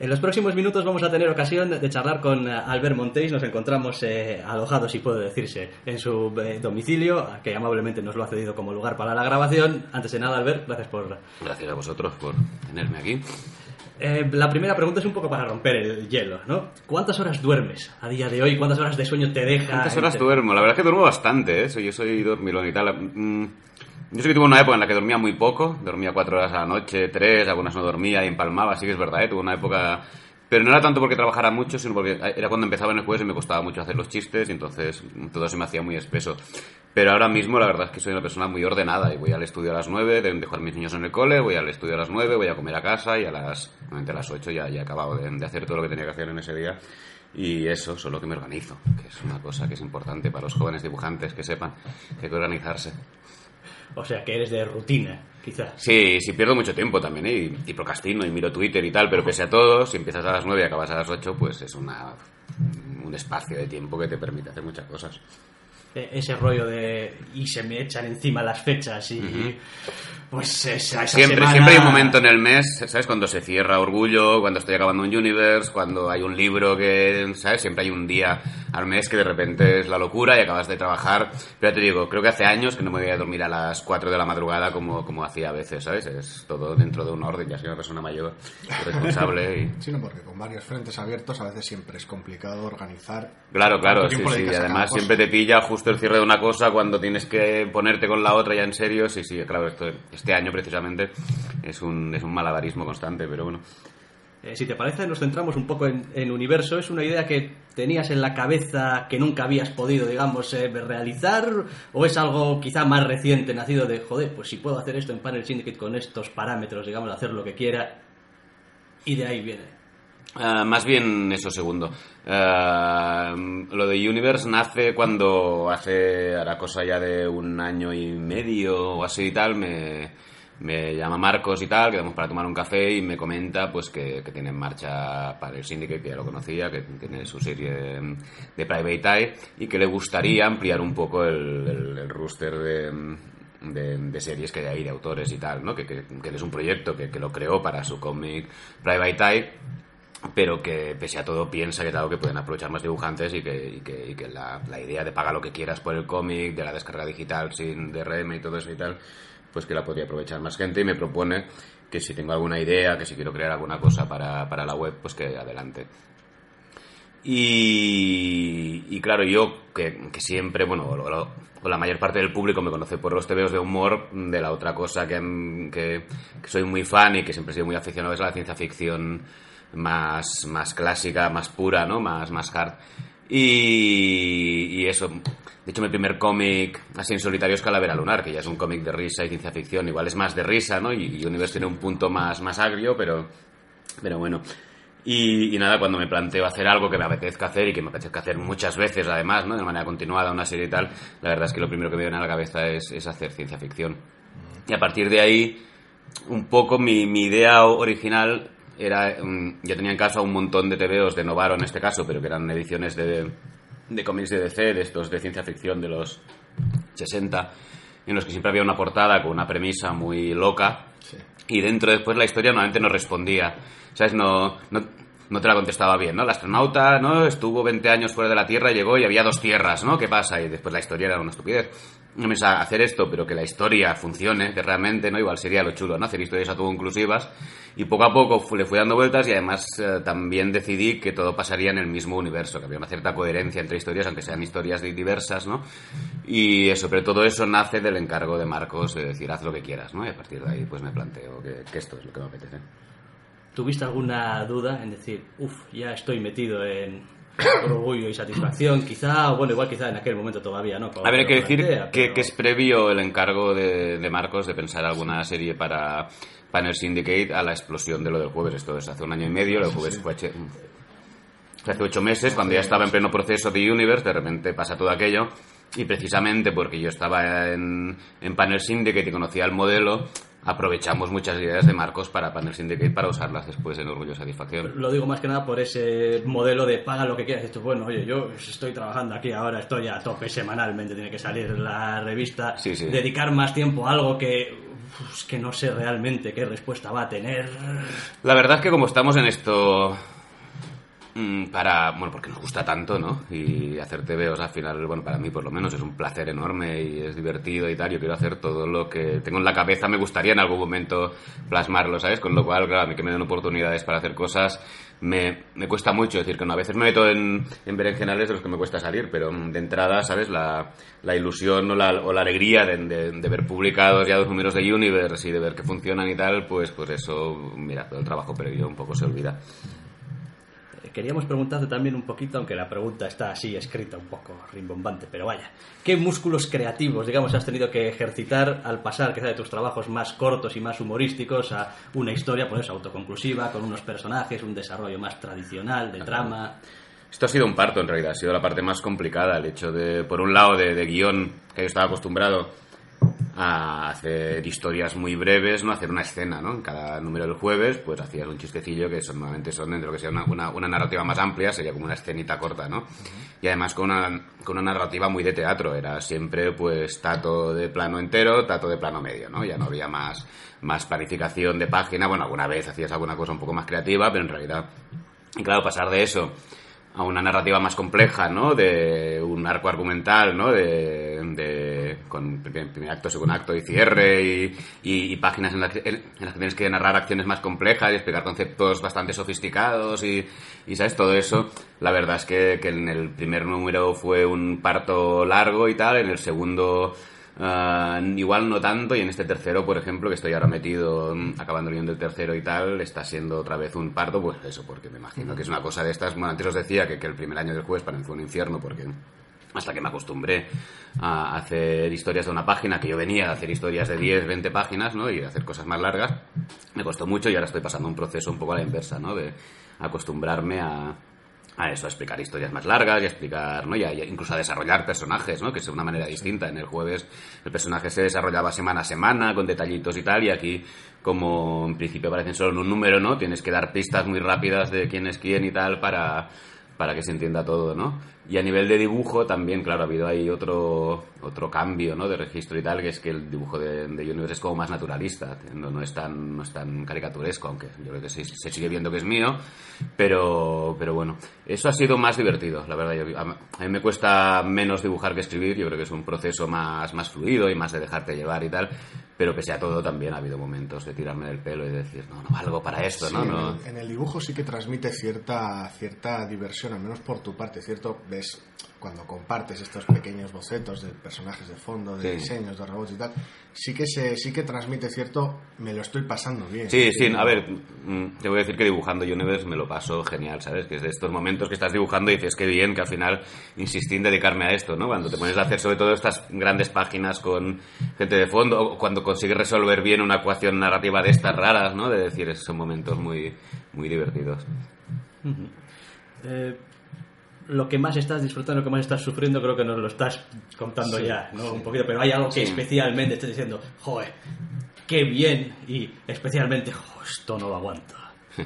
En los próximos minutos vamos a tener ocasión de charlar con eh, Albert Montéis. Nos encontramos eh, alojados, si puedo decirse, en su eh, domicilio, que amablemente nos lo ha cedido como lugar para la grabación. Antes de nada, Albert, gracias por... Gracias a vosotros por tenerme aquí. Eh, la primera pregunta es un poco para romper el hielo, ¿no? ¿Cuántas horas duermes a día de hoy? ¿Cuántas horas de sueño te deja? ¿Cuántas horas duermo? La verdad es que duermo bastante, ¿eh? Yo soy dormilón y tal. Mm, Yo sé que tuve una época en la que dormía muy poco, dormía cuatro horas a la noche, tres, algunas no dormía y empalmaba, sí que es verdad, ¿eh? Tuve una época... Pero no era tanto porque trabajara mucho, sino porque era cuando empezaba en el jueves y me costaba mucho hacer los chistes y entonces todo se me hacía muy espeso. Pero ahora mismo la verdad es que soy una persona muy ordenada y voy al estudio a las nueve, de dejar a mis niños en el cole, voy al estudio a las nueve, voy a comer a casa y a las, a las ya, ya he acabado de, de hacer todo lo que tenía que hacer en ese día. Y eso, solo que me organizo, que es una cosa que es importante para los jóvenes dibujantes que sepan que hay que organizarse. O sea, que eres de rutina, quizás. Sí, sí pierdo mucho tiempo también ¿eh? y, y procrastino y miro Twitter y tal, pero pese a todo, si empiezas a las 9 y acabas a las 8, pues es una, un espacio de tiempo que te permite hacer muchas cosas. Eh, Ese rollo de... Y se me echan encima las fechas y... Pues esa, esa Siempre, semana- siempre hay un momento en el mes, ¿sabes? Cuando se cierra Orgullo, cuando estoy acabando un Universe, cuando hay un libro que, ¿sabes? Siempre hay un día al mes que de repente es la locura y acabas de trabajar. Pero ya te digo, creo que hace años que no me voy a dormir a las 4 de la madrugada como, como hacía a veces, ¿sabes? Es todo dentro de un orden, ya soy una persona mayor responsable y... Sí, no, porque con varios frentes abiertos a veces siempre es complicado organizar. Claro, claro, sí, sí. Y además siempre te pilla justo el cierre de una cosa cuando tienes que ponerte con la otra ya en serio. Sí, sí, claro, esto, este año precisamente es un, es un malabarismo constante, pero bueno. Eh, si te parece, nos centramos un poco en, Universo. ¿Es una idea que tenías en la cabeza que nunca habías podido, digamos, eh, realizar? ¿O es algo quizá más reciente, nacido de, joder, pues si puedo hacer esto en Panel Syndicate con estos parámetros, digamos, hacer lo que quiera? Y de ahí viene. Ah, más bien eso segundo. Ah, lo de Universe nace cuando hace la cosa ya de un año y medio o así y tal, me, me llama Marcos y tal, quedamos para tomar un café y me comenta pues que, que tiene en marcha para el Syndicate, que ya lo conocía, que tiene su serie de, Private Eye y que le gustaría ampliar un poco el, el, roster de, de, series que hay ahí, de autores y tal, ¿no? Que, que, que es un proyecto que, que lo creó para su cómic Private Eye pero que pese a todo piensa que claro que pueden aprovechar más dibujantes y que, y que, y que la, la idea de pagar lo que quieras por el cómic, de la descarga digital sin DRM y todo eso y tal, pues que la podría aprovechar más gente y me propone que si tengo alguna idea, que si quiero crear alguna cosa para, para la web, pues que adelante. Y, claro, yo que, que siempre, bueno, lo- la mayor parte del público me conoce por los tebeos de humor, de la otra cosa que soy muy fan y que siempre he sido muy aficionado es a la ciencia ficción más, más clásica, más pura, ¿no? Más, más hard. Y, y eso, de hecho mi primer cómic así en solitario es Calavera Lunar, que ya es un cómic de risa y ciencia ficción, igual es más de risa, ¿no? Y, y tiene un punto más, más agrio, pero, pero bueno. Y, nada, cuando me planteo hacer algo que me apetezca hacer y que me apetezca hacer muchas veces además, ¿no? De manera continuada, una serie y tal, la verdad es que lo primero que me viene a la cabeza es, es hacer ciencia ficción. Y a partir de ahí, un poco mi, mi idea original era, mm, yo tenía en casa un montón de TVOs de Novaro en este caso, pero que eran ediciones de, de cómics de DC, de estos de ciencia ficción de los 60, en los que siempre había una portada con una premisa muy loca y dentro después la historia normalmente no respondía, ¿sabes? No, no, no te la contestaba bien, ¿no? El astronauta, ¿no? Estuvo 20 años fuera de la Tierra, llegó y había dos tierras, ¿no? ¿Qué pasa? Y después la historia era una estupidez. No me a hacer esto, pero que la historia funcione, que realmente, ¿no? Igual sería lo chulo, ¿no? Hacer historias autoconclusivas. Y poco a poco le fui dando vueltas y además eh, también decidí que todo pasaría en el mismo universo, que había una cierta coherencia entre historias, aunque sean historias di- diversas, ¿no? Y eso, pero todo eso nace del encargo de Marcos de decir, haz lo que quieras, ¿no? Y a partir de ahí, pues me planteo que, que esto es lo que me apetece. ¿Tuviste alguna duda en decir, uff, ya estoy metido en orgullo y satisfacción? Quizá, o bueno, igual quizá en aquel momento todavía, ¿no? A ver, hay que decir plantea, que, pero- que es previo el encargo de, de Marcos de pensar alguna serie para Panel Syndicate a la explosión de lo del jueves. Esto es hace un año y medio, lo del jueves fue hace- fue hace ocho meses, cuando ya estaba en pleno proceso de Universe, de repente pasa todo aquello. Y precisamente porque yo estaba en, en Panel Syndicate y conocía el modelo, aprovechamos muchas ideas de Marcos para Panel Syndicate para usarlas después en Orgullo y Satisfacción. Lo digo más que nada por ese modelo de paga lo que quieras. Esto, bueno, oye, yo estoy trabajando aquí ahora, estoy a tope semanalmente, tiene que salir la revista. Sí, sí. Dedicar más tiempo a algo que que no sé realmente qué respuesta va a tener. La verdad es que como estamos en esto para, bueno, porque nos gusta tanto, ¿no? Y hacer TVOs al final, bueno, para mí por lo menos es un placer enorme y es divertido y tal. Yo quiero hacer todo lo que tengo en la cabeza. Me gustaría en algún momento plasmarlo, ¿sabes? Con lo cual, claro, a mí que me den oportunidades para hacer cosas me, me cuesta mucho. decir, que no, a veces me meto en, en berenjenales de los que me cuesta salir, pero de entrada, ¿sabes? La, la ilusión o la, o la alegría de, de- de ver publicados ya dos números de Universe y de ver que funcionan y tal, pues, pues eso, mira, todo el trabajo previo un poco se olvida. Queríamos preguntarte también un poquito, aunque la pregunta está así escrita un poco rimbombante, pero vaya, ¿qué músculos creativos, digamos, has tenido que ejercitar al pasar quizá de tus trabajos más cortos y más humorísticos a una historia, pues autoconclusiva, con unos personajes, un desarrollo más tradicional, de trama? Esto ha sido un parto en realidad, ha sido la parte más complicada, el hecho de, por un lado, de, de guion, que yo estaba acostumbrado a hacer historias muy breves, no hacer una escena, ¿no? En cada número del jueves, pues hacías un chistecillo que son, normalmente son dentro de lo que sea una, una, una narrativa más amplia, sería como una escenita corta, ¿no? Y además con una, con una narrativa muy de teatro, era siempre pues tato de plano entero, tato de plano medio, ¿no? Ya no había más, más planificación de página, bueno, alguna vez hacías alguna cosa un poco más creativa, pero en realidad, y claro, pasar de eso a una narrativa más compleja, ¿no? De un arco argumental, ¿no? De, con primer, acto, segundo acto y cierre y, páginas en las, que, en las que tienes que narrar acciones más complejas y explicar conceptos bastante sofisticados y, y, ¿sabes? Todo eso, la verdad es que, que en el primer número fue un parto largo y tal, en el segundo... Ah, igual no tanto y en este tercero, por ejemplo, que estoy ahora metido mm, acabando el tercero y tal, está siendo otra vez un parto, pues eso, porque me imagino que es una cosa de estas, bueno, antes os decía que, que el primer año del jueves para mí fue un infierno porque hasta que me acostumbré a hacer historias de una página, que yo venía a hacer historias de 10, 20 páginas, ¿no? Y hacer cosas más largas, me costó mucho y ahora estoy pasando un proceso un poco a la inversa, ¿no? De acostumbrarme a, a eso, a explicar historias más largas y a explicar, ¿no? Y a- incluso a desarrollar personajes, ¿no? Que es de una manera distinta. En el jueves el personaje se desarrollaba semana a semana, con detallitos y tal, y aquí, como en principio aparecen solo en un número, ¿no? Tienes que dar pistas muy rápidas de quién es quién y tal para, para que se entienda todo, ¿no? Y a nivel de dibujo también, claro, ha habido ahí otro, otro cambio, ¿no? De registro y tal, que es que el dibujo de, de Universe es como más naturalista, no, no, es tan, no es tan caricaturesco, aunque yo creo que se, se sigue viendo que es mío, pero, pero bueno, eso ha sido más divertido, la verdad. Yo- a, a mí me cuesta menos dibujar que escribir, yo creo que es un proceso más, más fluido y más de dejarte llevar y tal, pero pese a todo también ha habido momentos de tirarme del pelo y decir, no, no valgo para esto, Sí, ¿no? en, el, en el dibujo sí que transmite cierta, cierta diversión, al menos por tu parte, ¿cierto? Ves cuando compartes estos pequeños bocetos de personajes de fondo, de Sí. diseños, de robots y tal, sí que se, sí que transmite cierto, me lo estoy pasando bien. Sí, sí, a ver, mm, te voy a decir que dibujando Universe me lo paso genial, ¿sabes? Que es de estos momentos que estás dibujando y dices que bien, que al final insistí en dedicarme a esto, ¿no? Cuando te pones a hacer sobre todo estas grandes páginas con gente de fondo, o cuando consigues resolver bien una ecuación narrativa de estas raras, ¿no? De decir, esos son momentos muy, muy divertidos. Eh, lo que más estás disfrutando, lo que más estás sufriendo, creo que nos lo estás contando Sí, ya, ¿no? sí. Un poquito, pero hay algo que Sí. especialmente estés diciendo, joder, qué bien, y especialmente, "Jo, esto no lo aguanto.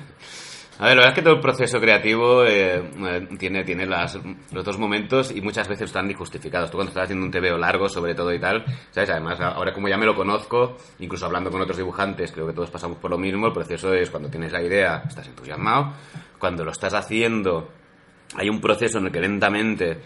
A ver, la verdad es que todo el proceso creativo eh, eh, tiene, tiene las, los dos momentos y muchas veces están injustificados. Tú cuando estás haciendo un TVO largo, sobre todo y tal, ¿sabes? Además, ahora como ya me lo conozco, incluso hablando con otros dibujantes, creo que todos pasamos por lo mismo, el proceso es cuando tienes la idea, estás entusiasmado, cuando lo estás haciendo, hay un proceso en el que lentamente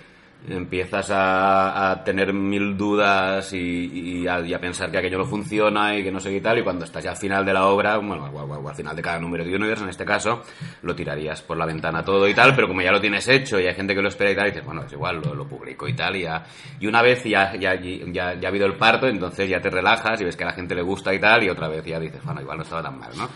empiezas a, tener mil dudas y, a, pensar que aquello no funciona y que no sé qué tal, y cuando estás ya al final de la obra, bueno, al final de cada número de Universe, en este caso, lo tirarías por la ventana todo y tal, pero como ya lo tienes hecho y hay gente que lo espera y tal, dices, bueno, es igual, lo, lo publico y tal, y ya, y una vez ya, ya, ya, ya ha habido el parto, entonces ya te relajas y ves que a la gente le gusta y tal, y otra vez ya dices, bueno, igual no estaba tan mal, ¿no?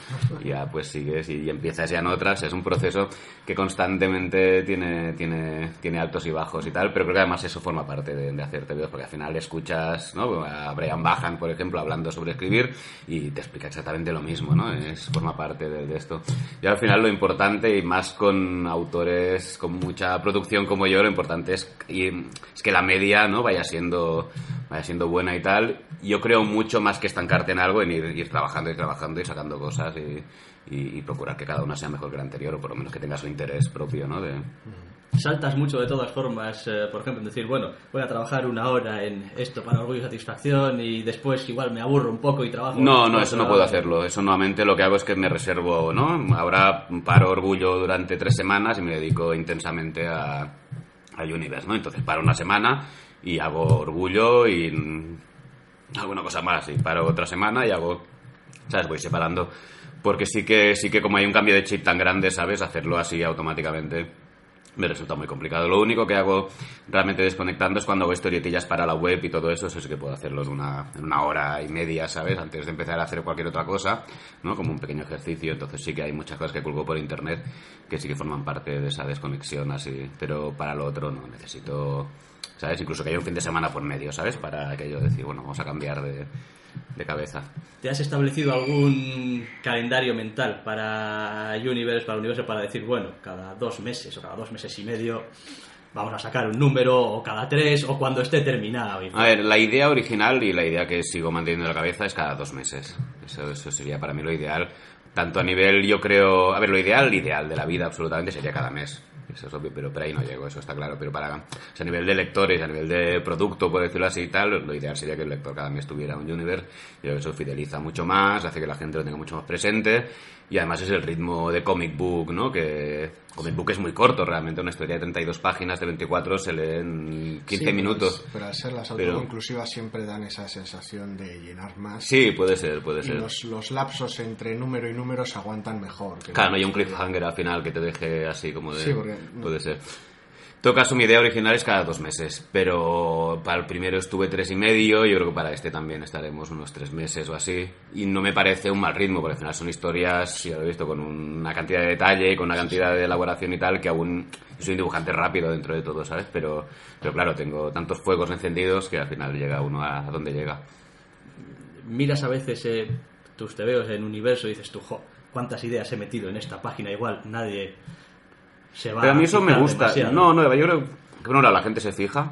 Y ya pues sigues y empiezas ya en otras, es un proceso que constantemente tiene, tiene, tiene altos y bajos y tal, pero creo que además eso forma parte de, de hacer porque al final escuchas ¿no? a Brian Bajan, por ejemplo, hablando sobre escribir y te explica exactamente lo mismo, ¿no? Es, forma parte de, de esto. Y al final lo importante, y más con autores con mucha producción como yo, lo importante es, y, es que la media ¿no? vaya siendo vaya siendo buena y tal. Yo creo mucho más que estancarte en algo, en ir, ir trabajando y trabajando y sacando cosas y, y- y procurar que cada una sea mejor que la anterior, o por lo menos que tenga su interés propio, ¿no? De, saltas mucho de todas formas, eh, por ejemplo, en decir, bueno, voy a trabajar una hora en esto para orgullo y satisfacción y después igual me aburro un poco y trabajo. No, no, eso no puedo hacerlo. Eso nuevamente lo que hago es que me reservo, ¿no? Ahora paro orgullo durante tres semanas y me dedico intensamente a, a Universe, ¿no? Entonces paro una semana y hago orgullo y mm, alguna cosa más. Y paro otra semana y hago, ¿sabes? Voy separando. Porque sí que, sí que como hay un cambio de chip tan grande, ¿sabes? Hacerlo así automáticamente me resulta muy complicado. Lo único que hago realmente desconectando es cuando hago historietillas para la web y todo eso, eso sí que puedo hacerlo en una, en una hora y media, ¿sabes? Antes de empezar a hacer cualquier otra cosa, ¿no? Como un pequeño ejercicio. Entonces sí que hay muchas cosas que culgo por internet que sí que forman parte de esa desconexión así. Pero para lo otro no, necesito, ¿sabes? Incluso que haya un fin de semana por medio, ¿sabes? Para aquello de decir, bueno, vamos a cambiar de, de cabeza. ¿Te has establecido algún calendario mental para Universe, para el universo, para decir, bueno, cada dos meses o cada dos meses y medio vamos a sacar un número, o cada tres, o cuando esté terminado? A ver, la idea original y la idea que sigo manteniendo en la cabeza es cada dos meses. Eso, eso sería para mí lo ideal. Tanto a nivel, yo creo. A ver, lo ideal, el ideal de la vida absolutamente sería cada mes. Eso es obvio, pero, pero ahí no llego, eso está claro. Pero para. o sea, a nivel de lectores, a nivel de producto, por decirlo así y tal, lo ideal sería que el lector cada mes tuviera un Universe. Yo creo que eso fideliza mucho más, hace que la gente lo tenga mucho más presente. Y además es el ritmo de comic book, ¿no? Que comic book es muy corto realmente. Una historia de 32 páginas, de 24, se lee en 15 Sí, pero minutos. Pero al ser las Pero- autoconclusivas siempre dan esa sensación de llenar más. Sí, puede ser, puede y ser. los, los lapsos entre número y número se aguantan mejor. que Claro, no hay un cliffhanger al final que te deje así como de... Sí, porque- Puede ser. En todo caso, mi idea original es cada dos meses, pero para el primero estuve tres y medio, yo creo que para este también estaremos unos tres meses o así, y no me parece un mal ritmo, porque al final son historias, ya lo he visto, con una cantidad de detalle, con una cantidad de elaboración y tal, que aún soy un dibujante rápido dentro de todo, ¿sabes? Pero, pero claro, tengo tantos fuegos encendidos que al final llega uno a donde llega. miras a veces eh, tus tebeos en universo y dices tú, jo, cuántas ideas he metido en esta página, igual nadie se va Pero a mí eso me gusta. demasiado. No, no, yo creo que bueno, la gente se fija,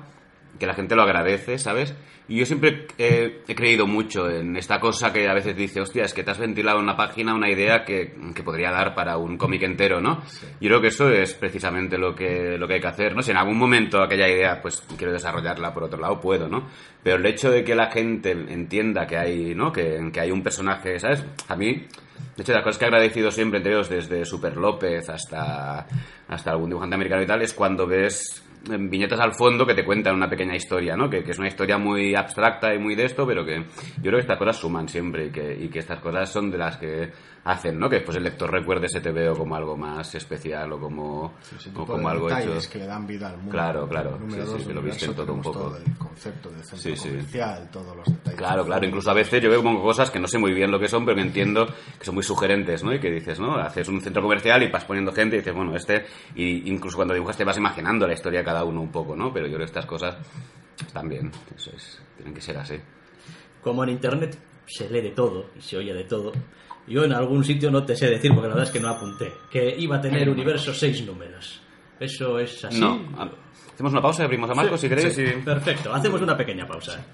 que la gente lo agradece, ¿sabes? Y yo siempre eh, he creído mucho en esta cosa que a veces dice, hostia, es que te has ventilado en una página una idea que, que podría dar para un cómic entero, ¿no? Yo creo que eso es precisamente lo que, lo que hay que hacer, ¿no? Si en algún momento aquella idea, pues quiero desarrollarla por otro lado, puedo, ¿no? Pero el hecho de que la gente entienda que hay, ¿no? Que, que hay un personaje, ¿sabes? A mí, de hecho, las cosas que he agradecido siempre entre ellos, desde Super López hasta, hasta algún dibujante americano y tal, es cuando ves viñetas al fondo que te cuentan una pequeña historia, ¿no? Que, que es una historia muy abstracta y muy de esto, pero que yo creo que estas cosas suman siempre y que, y que estas cosas son de las que hacen, ¿no? Que después el lector recuerde ese TVO como algo más especial o como, ese o tipo como de algo hecho. que le dan vida al mundo. Claro, claro, Número sí, dos sí, que lo visten todo un poco. todo el concepto de centro Sí, sí. comercial, todos los detalles. Claro, claro. Incluso a veces yo veo como cosas que no sé muy bien lo que son, pero que entiendo que son muy sugerentes, ¿no? Y que dices, ¿no? Haces un centro comercial y vas poniendo gente y dices, bueno, este... Y incluso cuando dibujas te vas imaginando la historia de cada uno un poco, ¿no? Pero yo creo que estas cosas están bien. Eso es, tienen que ser así. Como en internet se lee de todo y se oye de todo, yo en algún sitio no te sé decir, porque la verdad es que no apunté, que iba a tener universo seis números. ¿Eso es así? No. Hacemos una pausa y abrimos a Marcos, si queréis. y- Perfecto, hacemos una pequeña pausa.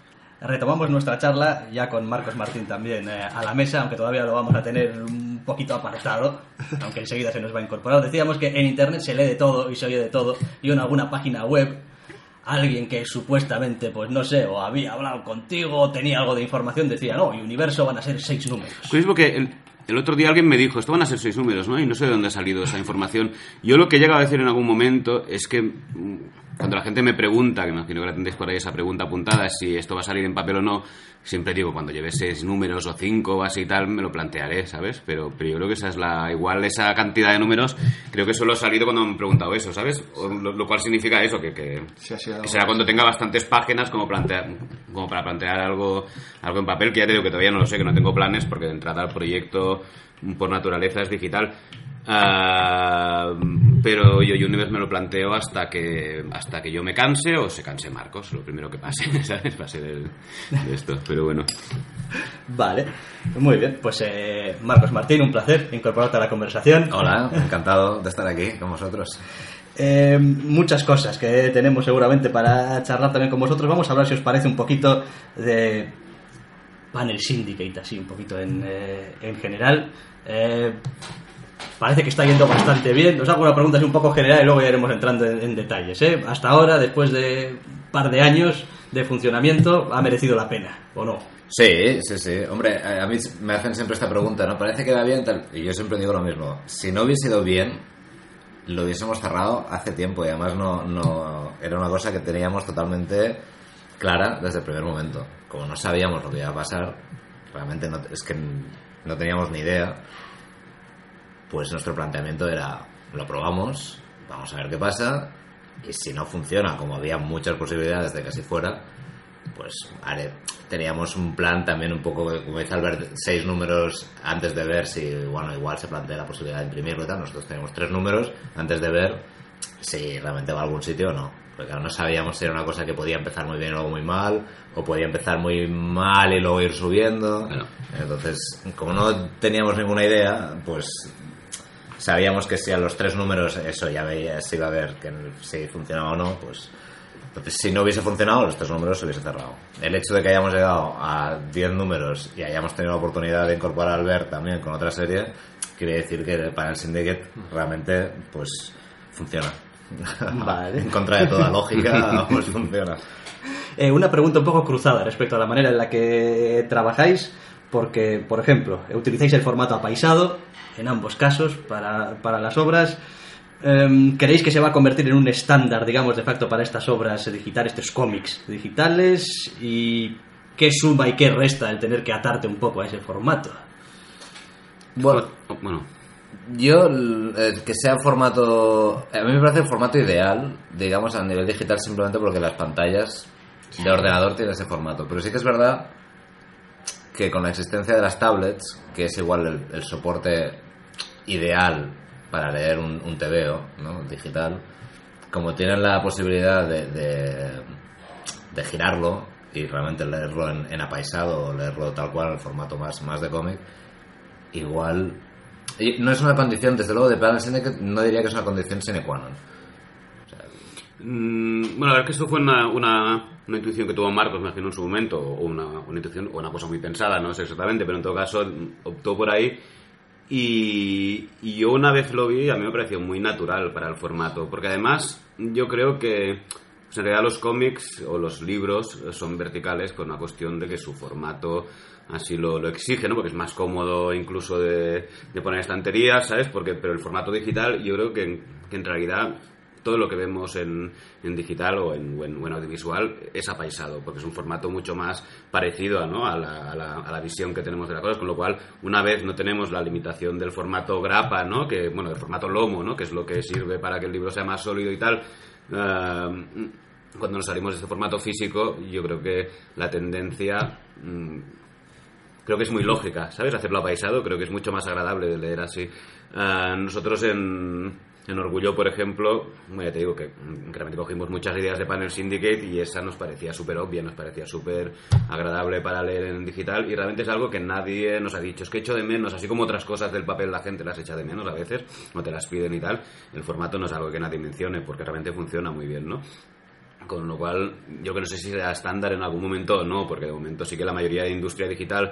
Retomamos nuestra charla ya con Marcos Martín también eh, a la mesa, aunque todavía lo vamos a tener un poquito apartado, aunque enseguida se nos va a incorporar. Decíamos que en Internet se lee de todo y se oye de todo, y en alguna página web alguien que supuestamente, pues no sé, o había hablado contigo, o tenía algo de información, decía, no, y Universo van a ser seis números. Curioso porque el, el otro día alguien me dijo, esto van a ser seis números, ¿no? Y no sé de dónde ha salido esa información. Yo lo que he llegado a decir en algún momento es que mm, cuando la gente me pregunta, que me imagino que la tendréis por ahí esa pregunta apuntada, si esto va a salir en papel o no, siempre digo, cuando lleve seis números o cinco o así y tal, me lo plantearé, ¿sabes? Pero, pero yo creo que esa es la... Igual esa cantidad de números, creo que solo ha salido cuando me han preguntado eso, ¿sabes? O lo, lo cual significa eso, que... que Sí, será cuando tenga bastantes páginas como, plantear, como para plantear algo, algo en papel, que ya te digo que todavía no lo sé, que no tengo planes, porque de entrada el proyecto por naturaleza es digital. Ah, pero yo Universe me lo planteo hasta que hasta que yo me canse o se canse Marcos, lo primero que pase, ¿sabes? Va a ser el- de esto, pero bueno. Vale, muy bien, pues eh, Marcos Martín, un placer incorporarte a la conversación. Hola, encantado de estar aquí con vosotros. Eh, muchas cosas que tenemos seguramente para charlar también con vosotros. Vamos a hablar, si os parece, un poquito de Panel Syndicate, así un poquito en, eh, en general. Eh, parece que está yendo bastante bien. Os hago una pregunta así un poco general y luego ya iremos entrando en, en detalles. ¿eh? Hasta ahora, después de un par de años de funcionamiento, ¿ha merecido la pena o no? Sí, sí, sí. Hombre, a mí me hacen siempre esta pregunta, ¿no? Parece que va bien, tal. Y yo siempre digo lo mismo. Si no hubiese ido bien, lo hubiésemos cerrado hace tiempo. Y además no, no era una cosa que teníamos totalmente clara desde el primer momento. Como no sabíamos lo que iba a pasar, realmente no, es que no teníamos ni idea. Pues nuestro planteamiento era, lo probamos, vamos a ver qué pasa. Y si no funciona, como había muchas posibilidades de que así fuera, pues haré- teníamos un plan también un poco, como dice Albert, seis números antes de ver si, bueno, igual se plantea la posibilidad de imprimirlo y tal. Nosotros tenemos tres números antes de ver si realmente va a algún sitio o no. Porque claro, no sabíamos si era una cosa que podía empezar muy bien y luego muy mal, o podía empezar muy mal y luego ir subiendo. Claro. Entonces, como no teníamos ninguna idea, pues sabíamos que si a los tres números eso ya veía si iba a ver que si funcionaba o no, pues entonces si no hubiese funcionado los tres números se hubiese cerrado. El hecho de que hayamos llegado a 10 números y hayamos tenido la oportunidad de incorporar a Albert también con otra serie, quiere decir que para el Syndicate realmente pues funciona. Vale. en contra de toda lógica, pues funciona. Eh, una pregunta un poco cruzada respecto a la manera en la que trabajáis, porque, por ejemplo, utilizáis el formato apaisado en ambos casos para, para las obras. Em, ¿Creéis que se va a convertir en un estándar, digamos, de facto para estas obras digitales, estos cómics digitales? ¿Y qué suma y qué resta el tener que atarte un poco a ese formato? Bueno, Bueno, Yo, el- que sea formato. A mí me parece el formato ideal, digamos, a nivel digital, simplemente porque las pantallas de ordenador tienen ese formato. Pero sí que es verdad que con la existencia de las tablets, que es igual el, el soporte ideal para leer un, un TVO ¿no? digital, como tienen la posibilidad de, de, de girarlo y realmente leerlo en, en apaisado o leerlo tal cual, en formato más, más de cómic, igual y no es una condición, desde luego, de Planet Syndicate, no diría que es una condición sine qua non. Mm, bueno, la verdad es que esto fue una, una, una intuición que tuvo Marcos, me imagino, en su momento, o una, una intuición, o una cosa muy pensada, no sé exactamente, pero en todo caso optó por ahí. Y, y yo una vez lo vi, a mí me pareció muy natural para el formato, porque además yo creo que pues, en realidad los cómics o los libros son verticales con la cuestión de que su formato así lo, lo exige, ¿no? Porque es más cómodo incluso de, de poner estanterías, ¿sabes? Porque, pero el formato digital yo creo que, que en realidad todo lo que vemos en, digital o en, o en- audiovisual es apaisado, porque es un formato mucho más parecido a, ¿no? a, la, visión que tenemos de las cosas, con lo cual, una vez no tenemos la limitación del formato grapa, ¿no? que, bueno, del formato lomo, ¿no? que es lo que sirve para que el libro sea más sólido y tal, eh, cuando nos salimos de este formato físico, yo creo que la tendencia... mm, creo que es muy lógica, ¿sabes? Hacerlo apaisado, creo que es mucho más agradable de leer así. Ah, nosotros en, en Orgullo, por ejemplo, ya te digo que realmente cogimos muchas ideas de Panel Syndicate y esa nos parecía súper obvia, nos parecía súper agradable para leer en digital y realmente es algo que nadie nos ha dicho. Es que echo de menos, así como otras cosas del papel la gente las echa de menos a veces, no te las piden y tal, el formato no es algo que nadie mencione porque realmente funciona muy bien, ¿no? Con lo cual, yo que no sé si será estándar en algún momento o no, porque de momento sí que la mayoría de industria digital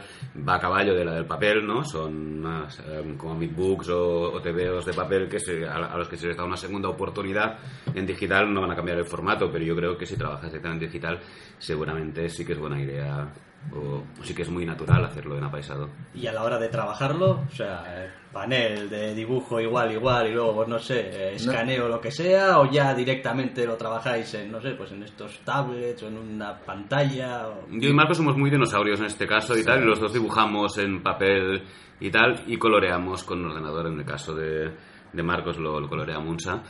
va a caballo de la del papel, ¿no? Son más eh, como books o, o TVOs de papel que se- a, a los que se les da una segunda oportunidad en digital no van a cambiar el formato, pero yo creo que si trabajas directamente en digital, seguramente sí que es buena idea o, o sí que es muy natural hacerlo en apaisado. Y a la hora de trabajarlo, o sea, eh, panel de dibujo igual, igual, y luego, pues, no sé, eh, escaneo lo que sea, o ya directamente lo trabajáis en, no sé, pues en estos tablets o en una pantalla. o- Yo y Marco somos muy dinosaurios en este caso y tal, y los dos dibujamos en papel y tal, y coloreamos con ordenador. En el caso de, de Marcos lo, lo colorea Munsa,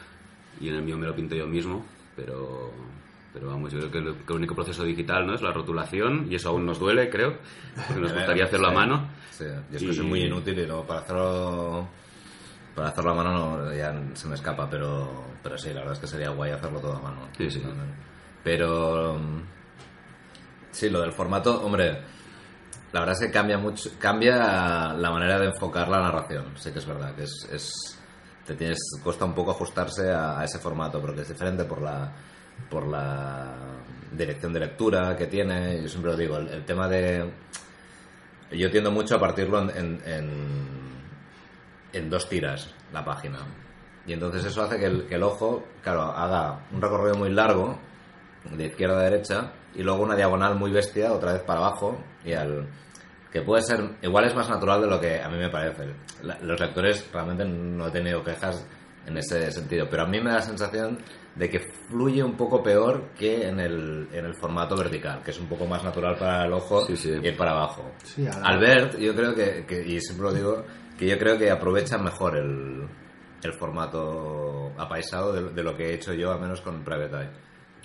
y en el mío me lo pinto yo mismo, pero, pero vamos, yo creo que el, que el único proceso digital no es la rotulación, y eso aún nos duele, creo, porque nos gustaría hacerlo a mano. Sí, y es Y- que soy muy inútil y luego para hacerlo para hacerlo a mano no, ya se me escapa, pero pero sí, la verdad es que sería guay hacerlo todo a mano. Sí, sí. Pero sí, lo del formato, hombre, la verdad es que cambia mucho, cambia la manera de enfocar la narración. Sí que es verdad que es, es te tienes cuesta un poco ajustarse a, a ese formato porque es diferente por la por la dirección de lectura que tiene. Yo siempre lo digo, el, tema de yo tiendo mucho a partirlo en, en, dos tiras la página. Y entonces eso hace que el, el ojo, claro, haga un recorrido muy largo, de izquierda a derecha, y luego una diagonal muy bestia, otra vez para abajo, y al que puede ser, igual es más natural de lo que a mí me parece. Los lectores realmente no he tenido quejas en ese sentido, pero a mí me da la sensación de que fluye un poco peor que en el, en el formato vertical, que es un poco más natural para el ojo Sí, para abajo. Sí, Albert, yo creo que, que- y siempre lo digo, que yo creo que aprovechan mejor el, el formato apaisado de, de lo que he hecho yo, al menos con Private Eye.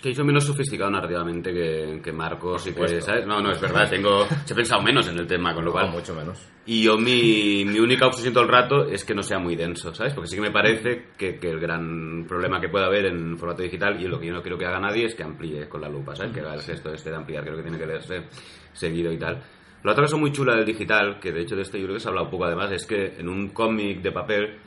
Que hizo menos sofisticado narrativamente que, que Marcos y que. ¿sabes? No, no, es verdad, tengo, he pensado menos en el tema, con lo No, cual... mucho menos. Y yo mi, mi única obsesión todo el rato es que no sea muy denso, ¿sabes? Porque sí que me parece que, que el gran problema que puede haber en formato digital, y lo que yo no quiero que haga nadie, es que amplíe con la lupa, ¿sabes? Que haga el gesto este de ampliar, creo que tiene que leerse seguido y tal. La otra cosa muy chula del digital, que de hecho de esto yo creo que se ha hablado un poco además, es que en un cómic de papel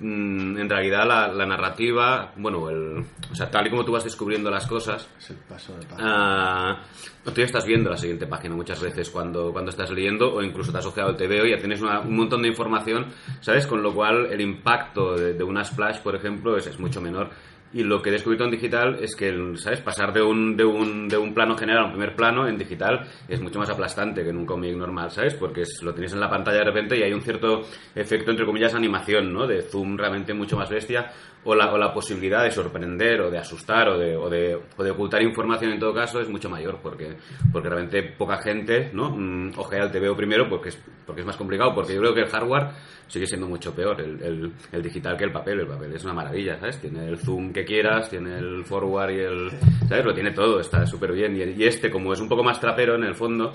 mm, en realidad la, la narrativa, bueno, el, o sea, tal y como tú vas descubriendo las cosas, Es el paso de paso. Ah, tú ya estás viendo la siguiente página muchas veces cuando, cuando estás leyendo o incluso te has ojeado el TVO y ya tienes una- un montón de información, ¿sabes? Con lo cual el impacto de, de una splash, por ejemplo, es, es mucho menor. Y lo que he descubierto en digital es que, ¿sabes? Pasar de un, de, un, de un plano general a un primer plano en digital es mucho más aplastante que en un cómic normal, ¿sabes? Porque es- lo tienes en la pantalla de repente y hay un cierto efecto, entre comillas, animación, ¿no? De zoom realmente mucho más bestia o la, o la posibilidad de sorprender o de asustar o de, o, de, o de ocultar información en todo caso es mucho mayor porque, porque realmente poca gente ¿no? Mm, ojea el TVO primero porque es, porque es más complicado, porque yo creo que el hardware sigue siendo mucho peor, el, el, el digital que el papel, el papel es una maravilla, ¿sabes? Tiene el zoom que quieras, tiene el forward y el... ¿sabes? Lo tiene todo, está súper bien y, y este como es un poco más trapero en el fondo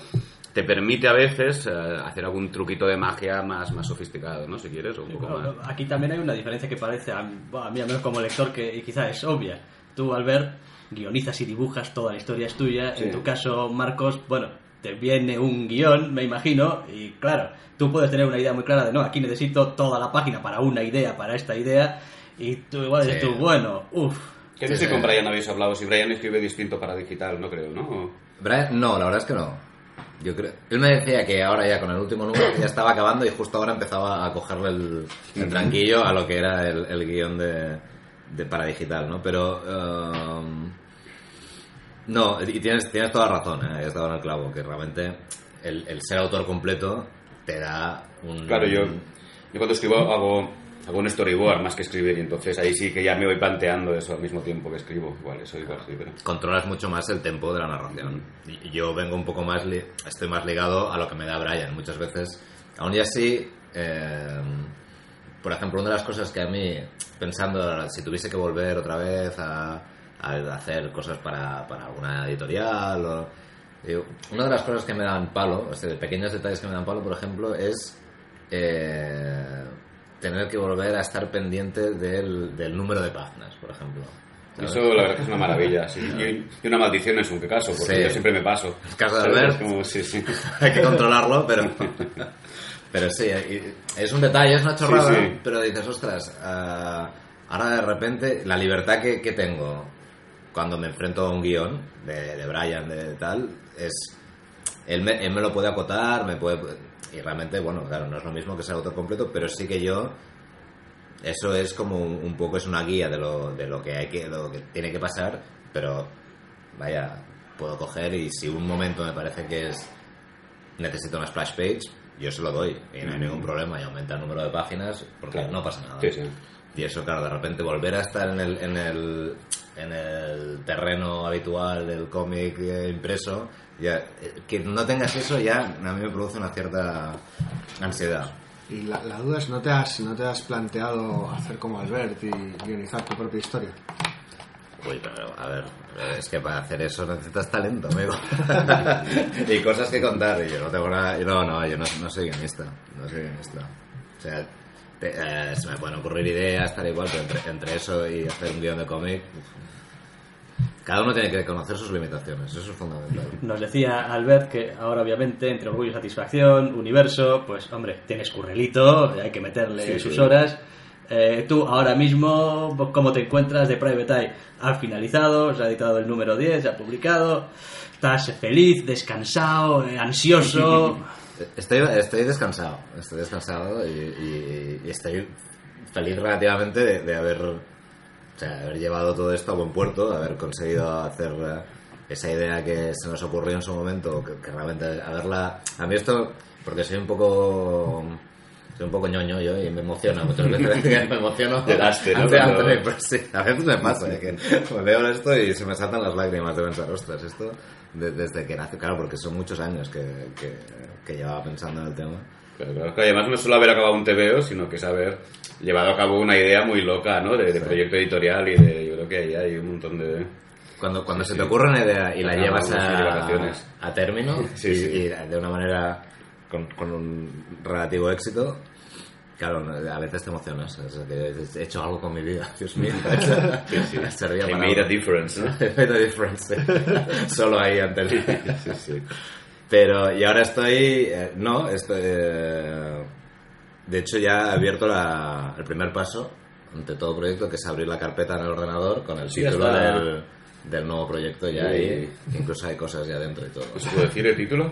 te permite a veces eh, hacer algún truquito de magia más, más sofisticado, ¿no? Si quieres, o un poco más... Aquí también hay una diferencia que parece a, a mí, al menos como lector, que quizá es obvia. Tú, al ver, guionizas y dibujas, toda la historia es tuya. Sí. En tu caso, Marcos, bueno, te viene un guion, me imagino, y claro, tú puedes tener una idea muy clara de, no, aquí necesito toda la página para una idea, para esta idea, y tú igual dices Sí. tú, bueno, uff. Que Sí, no sé sí. con Brian habéis hablado, si Brian escribe distinto para digital, no creo, ¿no? Brian, no, la verdad es que no. Yo creo, él me decía que ahora ya con el último número ya estaba acabando y justo ahora empezaba a cogerle el, tranquillo a lo que era el, el guion de, de para digital, ¿no? Pero um, no, y tienes, tienes toda razón, ¿eh? has dado en el clavo, que realmente el, el ser autor completo te da un... Claro, yo, yo cuando escribo hago, hago un storyboard más que escribir y entonces ahí sí que ya me voy planteando eso al mismo tiempo que escribo. Igual, eso igual sí, pero... controlas mucho más el tempo de la narración. Yo vengo un poco más, li- estoy más ligado a lo que me da Brian. Muchas veces, aún y así, eh, por ejemplo, una de las cosas que a mí, pensando si tuviese que volver otra vez a, a hacer cosas para, para alguna editorial, o, una de las cosas que me dan palo, o sea, pequeños detalles que me dan palo, por ejemplo, es eh, tener que volver a estar pendiente del, del número de páginas, por ejemplo. ¿sabes? Eso la verdad que es una maravilla, sí. Y, y una maldición en su caso, porque Sí. yo siempre me paso. El caso de. Albert. Como, sí, sí. hay que controlarlo, pero. Pero sí, es un detalle, es una chorrada, pero dices, ostras, ah, ahora de repente la libertad que, que tengo cuando me enfrento a un guion de, de Brian, de tal, es. Él me, él me lo puede acotar, me puede. Y realmente, bueno, claro, no es lo mismo que ser autor completo, pero sí que yo. Eso es como un, un poco, es una guía de lo, de lo que hay que, lo que tiene que pasar, pero vaya, puedo coger y si un momento me parece que es necesito una splash page, yo se lo doy y no hay ningún problema y aumenta el número de páginas porque Claro. no pasa nada. Sí, sí. Y eso, claro, de repente volver a estar en el, en el, en el terreno habitual del cómic impreso, ya, eh, que no tengas eso ya a mí me produce una cierta ansiedad. Y la, la duda es, ¿no te, has, ¿no te has planteado hacer como Albert y guionizar tu propia historia? Uy, pero a ver, es que para hacer eso necesitas talento, amigo. y cosas que contar. Y yo no tengo nada. No, no, yo no, no soy guionista. No soy guionista. O sea, te- eh, se me pueden ocurrir ideas, tal y cual, pero entre, entre eso y hacer un guion de cómic. Cada uno tiene que conocer sus limitaciones, eso es fundamental. Nos decía Albert que ahora obviamente entre orgullo y satisfacción, universo, pues hombre, tienes currelito, hay que meterle Sí, sus sí. horas. Eh, tú ahora mismo, ¿cómo te encuentras de Private Eye? Ha finalizado, se ha editado el número 10, se ha publicado, estás feliz, descansado, eh, ansioso. Estoy, estoy descansado, estoy descansado y, y- y estoy feliz relativamente de, de haber, o sea, haber llevado todo esto a buen puerto, de haber conseguido hacer eh, esa idea que se nos ocurrió en su momento, que, que realmente haberla... A mí esto, porque soy un poco... Soy un poco ñoño yo y me emociona muchas veces me emociono Te daste, ¿no? ante Cuando- Anthony, pues sí, a veces me pasa eh, que veo esto y se me saltan las lágrimas de pensar, ostras, esto de- desde que nació, claro, porque son muchos años que, que, que llevaba pensando en el tema. Claro, que además no es solo haber acabado un TVO, sino que es haber llevado a cabo una idea muy loca, ¿no? De, de proyecto editorial y de... Yo creo que ahí hay un montón de... Cuando, cuando Sí, se sí. te ocurre una idea y la Acabamos llevas a, a término Sí, y, sí. y de una manera con, con un relativo éxito, claro, a veces te emocionas. Es que he hecho algo con mi vida, Dios mío. Sí, sí. Servía para made a difference, ¿no? Made a difference. Solo ahí ante el... sí, sí. Pero, y ahora estoy... eh, no, estoy... eh, de hecho, ya he abierto la- el primer paso ante todo proyecto, que es abrir la carpeta en el ordenador con el Sí, título está. del, del nuevo proyecto ya Sí. y incluso hay cosas ya dentro y todo. ¿Se puede decir el título?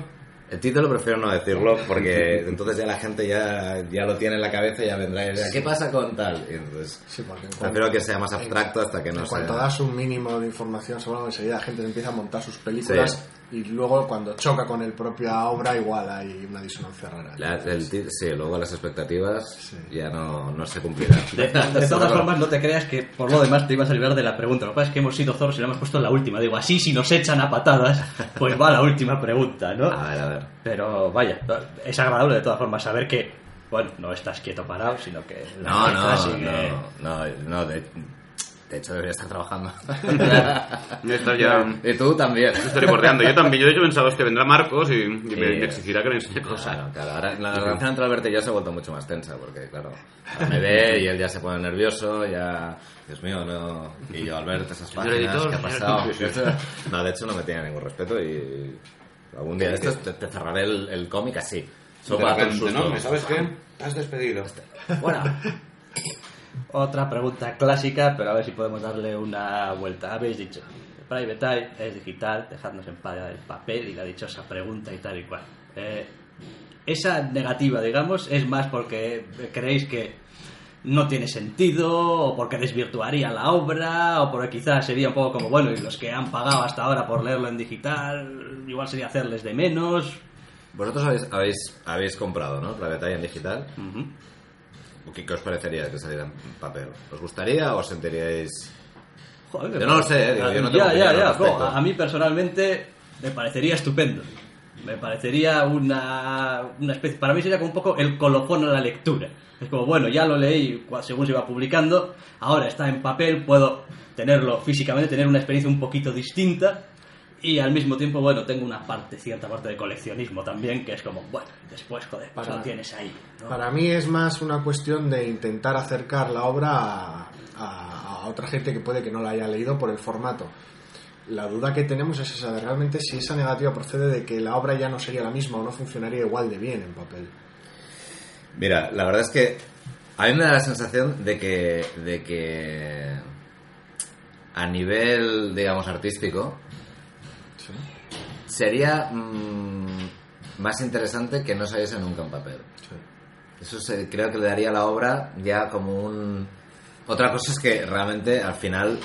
El título prefiero no decirlo porque entonces ya la gente ya, ya lo tiene en la cabeza y ya vendrá y dirá, ¿qué pasa con tal? Y entonces Sí, porque en prefiero que sea más abstracto hasta que no en sea... cuanto das un mínimo de información sobre algo, enseguida la gente empieza a montar sus películas y luego cuando choca con el propia obra igual hay una disonancia rara. La- el ti- sí, luego las expectativas Sí. ya no, no se cumplirán. De, de todas formas, no te creas que por lo demás te ibas a librar de la pregunta. Lo que pasa es que hemos sido zorros y la hemos puesto en la última. Digo, así si nos echan a patadas, pues va la última pregunta, ¿no? A ver, a ver. Pero vaya, es agradable de todas formas saber que, bueno, no estás quieto parado, sino que la No, no, no, no, no, de, de hecho debería estar trabajando. Ya estás ya... y tú también. Estoy bordeando. Yo también. Yo de hecho pensaba que vendrá Marcos y, y me, Sí. me exigirá que le enseñe cosas. Claro, claro. Ahora la relación entre Alberto y yo se ha vuelto mucho más tensa porque, claro, me ve y él ya se pone nervioso, ya... Dios mío, no... Y yo, Alberto, esas páginas, editor, ¿qué ha pasado? No, de hecho no me tiene ningún respeto y... Algún día de estos te, te cerraré el, el cómic así. Susto. ¿no? ¿Sabes qué? Te has despedido. Bueno, Otra pregunta clásica, pero a ver si podemos darle una vuelta. Habéis dicho, Private Eye es digital, dejadnos en paz el papel y la dichosa pregunta y tal y cual. Eh, esa negativa, digamos, es más porque creéis que no tiene sentido, o porque desvirtuaría la obra, o porque quizás sería un poco como, bueno, y los que han pagado hasta ahora por leerlo en digital, igual sería hacerles de menos. vosotros habéis, habéis, habéis comprado, ¿no? La batalla en digital. Ujú. ¿Qué, qué os parecería que saliera en papel? ¿Os gustaría o os sentiríais...? Joder, Yo no lo sé, eh, digo, yo no tengo ya, ya, ya. No, a mí personalmente me parecería estupendo. Me parecería una, una especie. Para mí sería como un poco el colofón a la lectura. Es como, bueno, ya lo leí según se iba publicando, ahora está en papel, puedo tenerlo físicamente, tener una experiencia un poquito distinta. Y al mismo tiempo, bueno, tengo una parte, cierta parte de coleccionismo también, que es como, bueno, después, joder, pues Para- lo tienes ahí. ¿no? Para mí es más una cuestión de intentar acercar la obra a, a- a otra gente que puede que no la haya leído por el formato. La duda que tenemos es esa de realmente si esa negativa procede de que la obra ya no sería la misma o no funcionaría igual de bien en papel. Mira, la verdad es que a mí me da la sensación de que, de que a nivel, digamos, artístico. Sería mm, más interesante que no saliese nunca en papel. Sí. Eso se- creo que le daría a la obra ya como un... Otra cosa es que realmente al final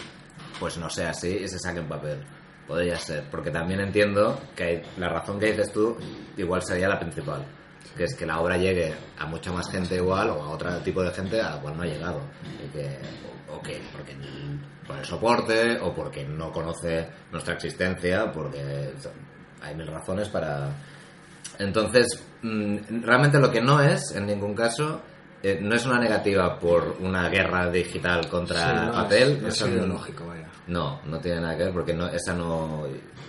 pues no sea así y se saque en papel. Podría ser, porque también entiendo que la razón que dices tú igual sería la principal, que es que la obra llegue a mucha más gente igual o a otro tipo de gente a la cual no ha llegado. Y que, o, o que porque por el soporte o porque no conoce nuestra existencia, porque hay mil razones para, entonces, mm, realmente lo que no es, en ningún caso, eh, no es una negativa por una guerra digital contra Sí, no papel. es- no es ideológico, vaya. No, no tiene nada que ver porque no, esa no,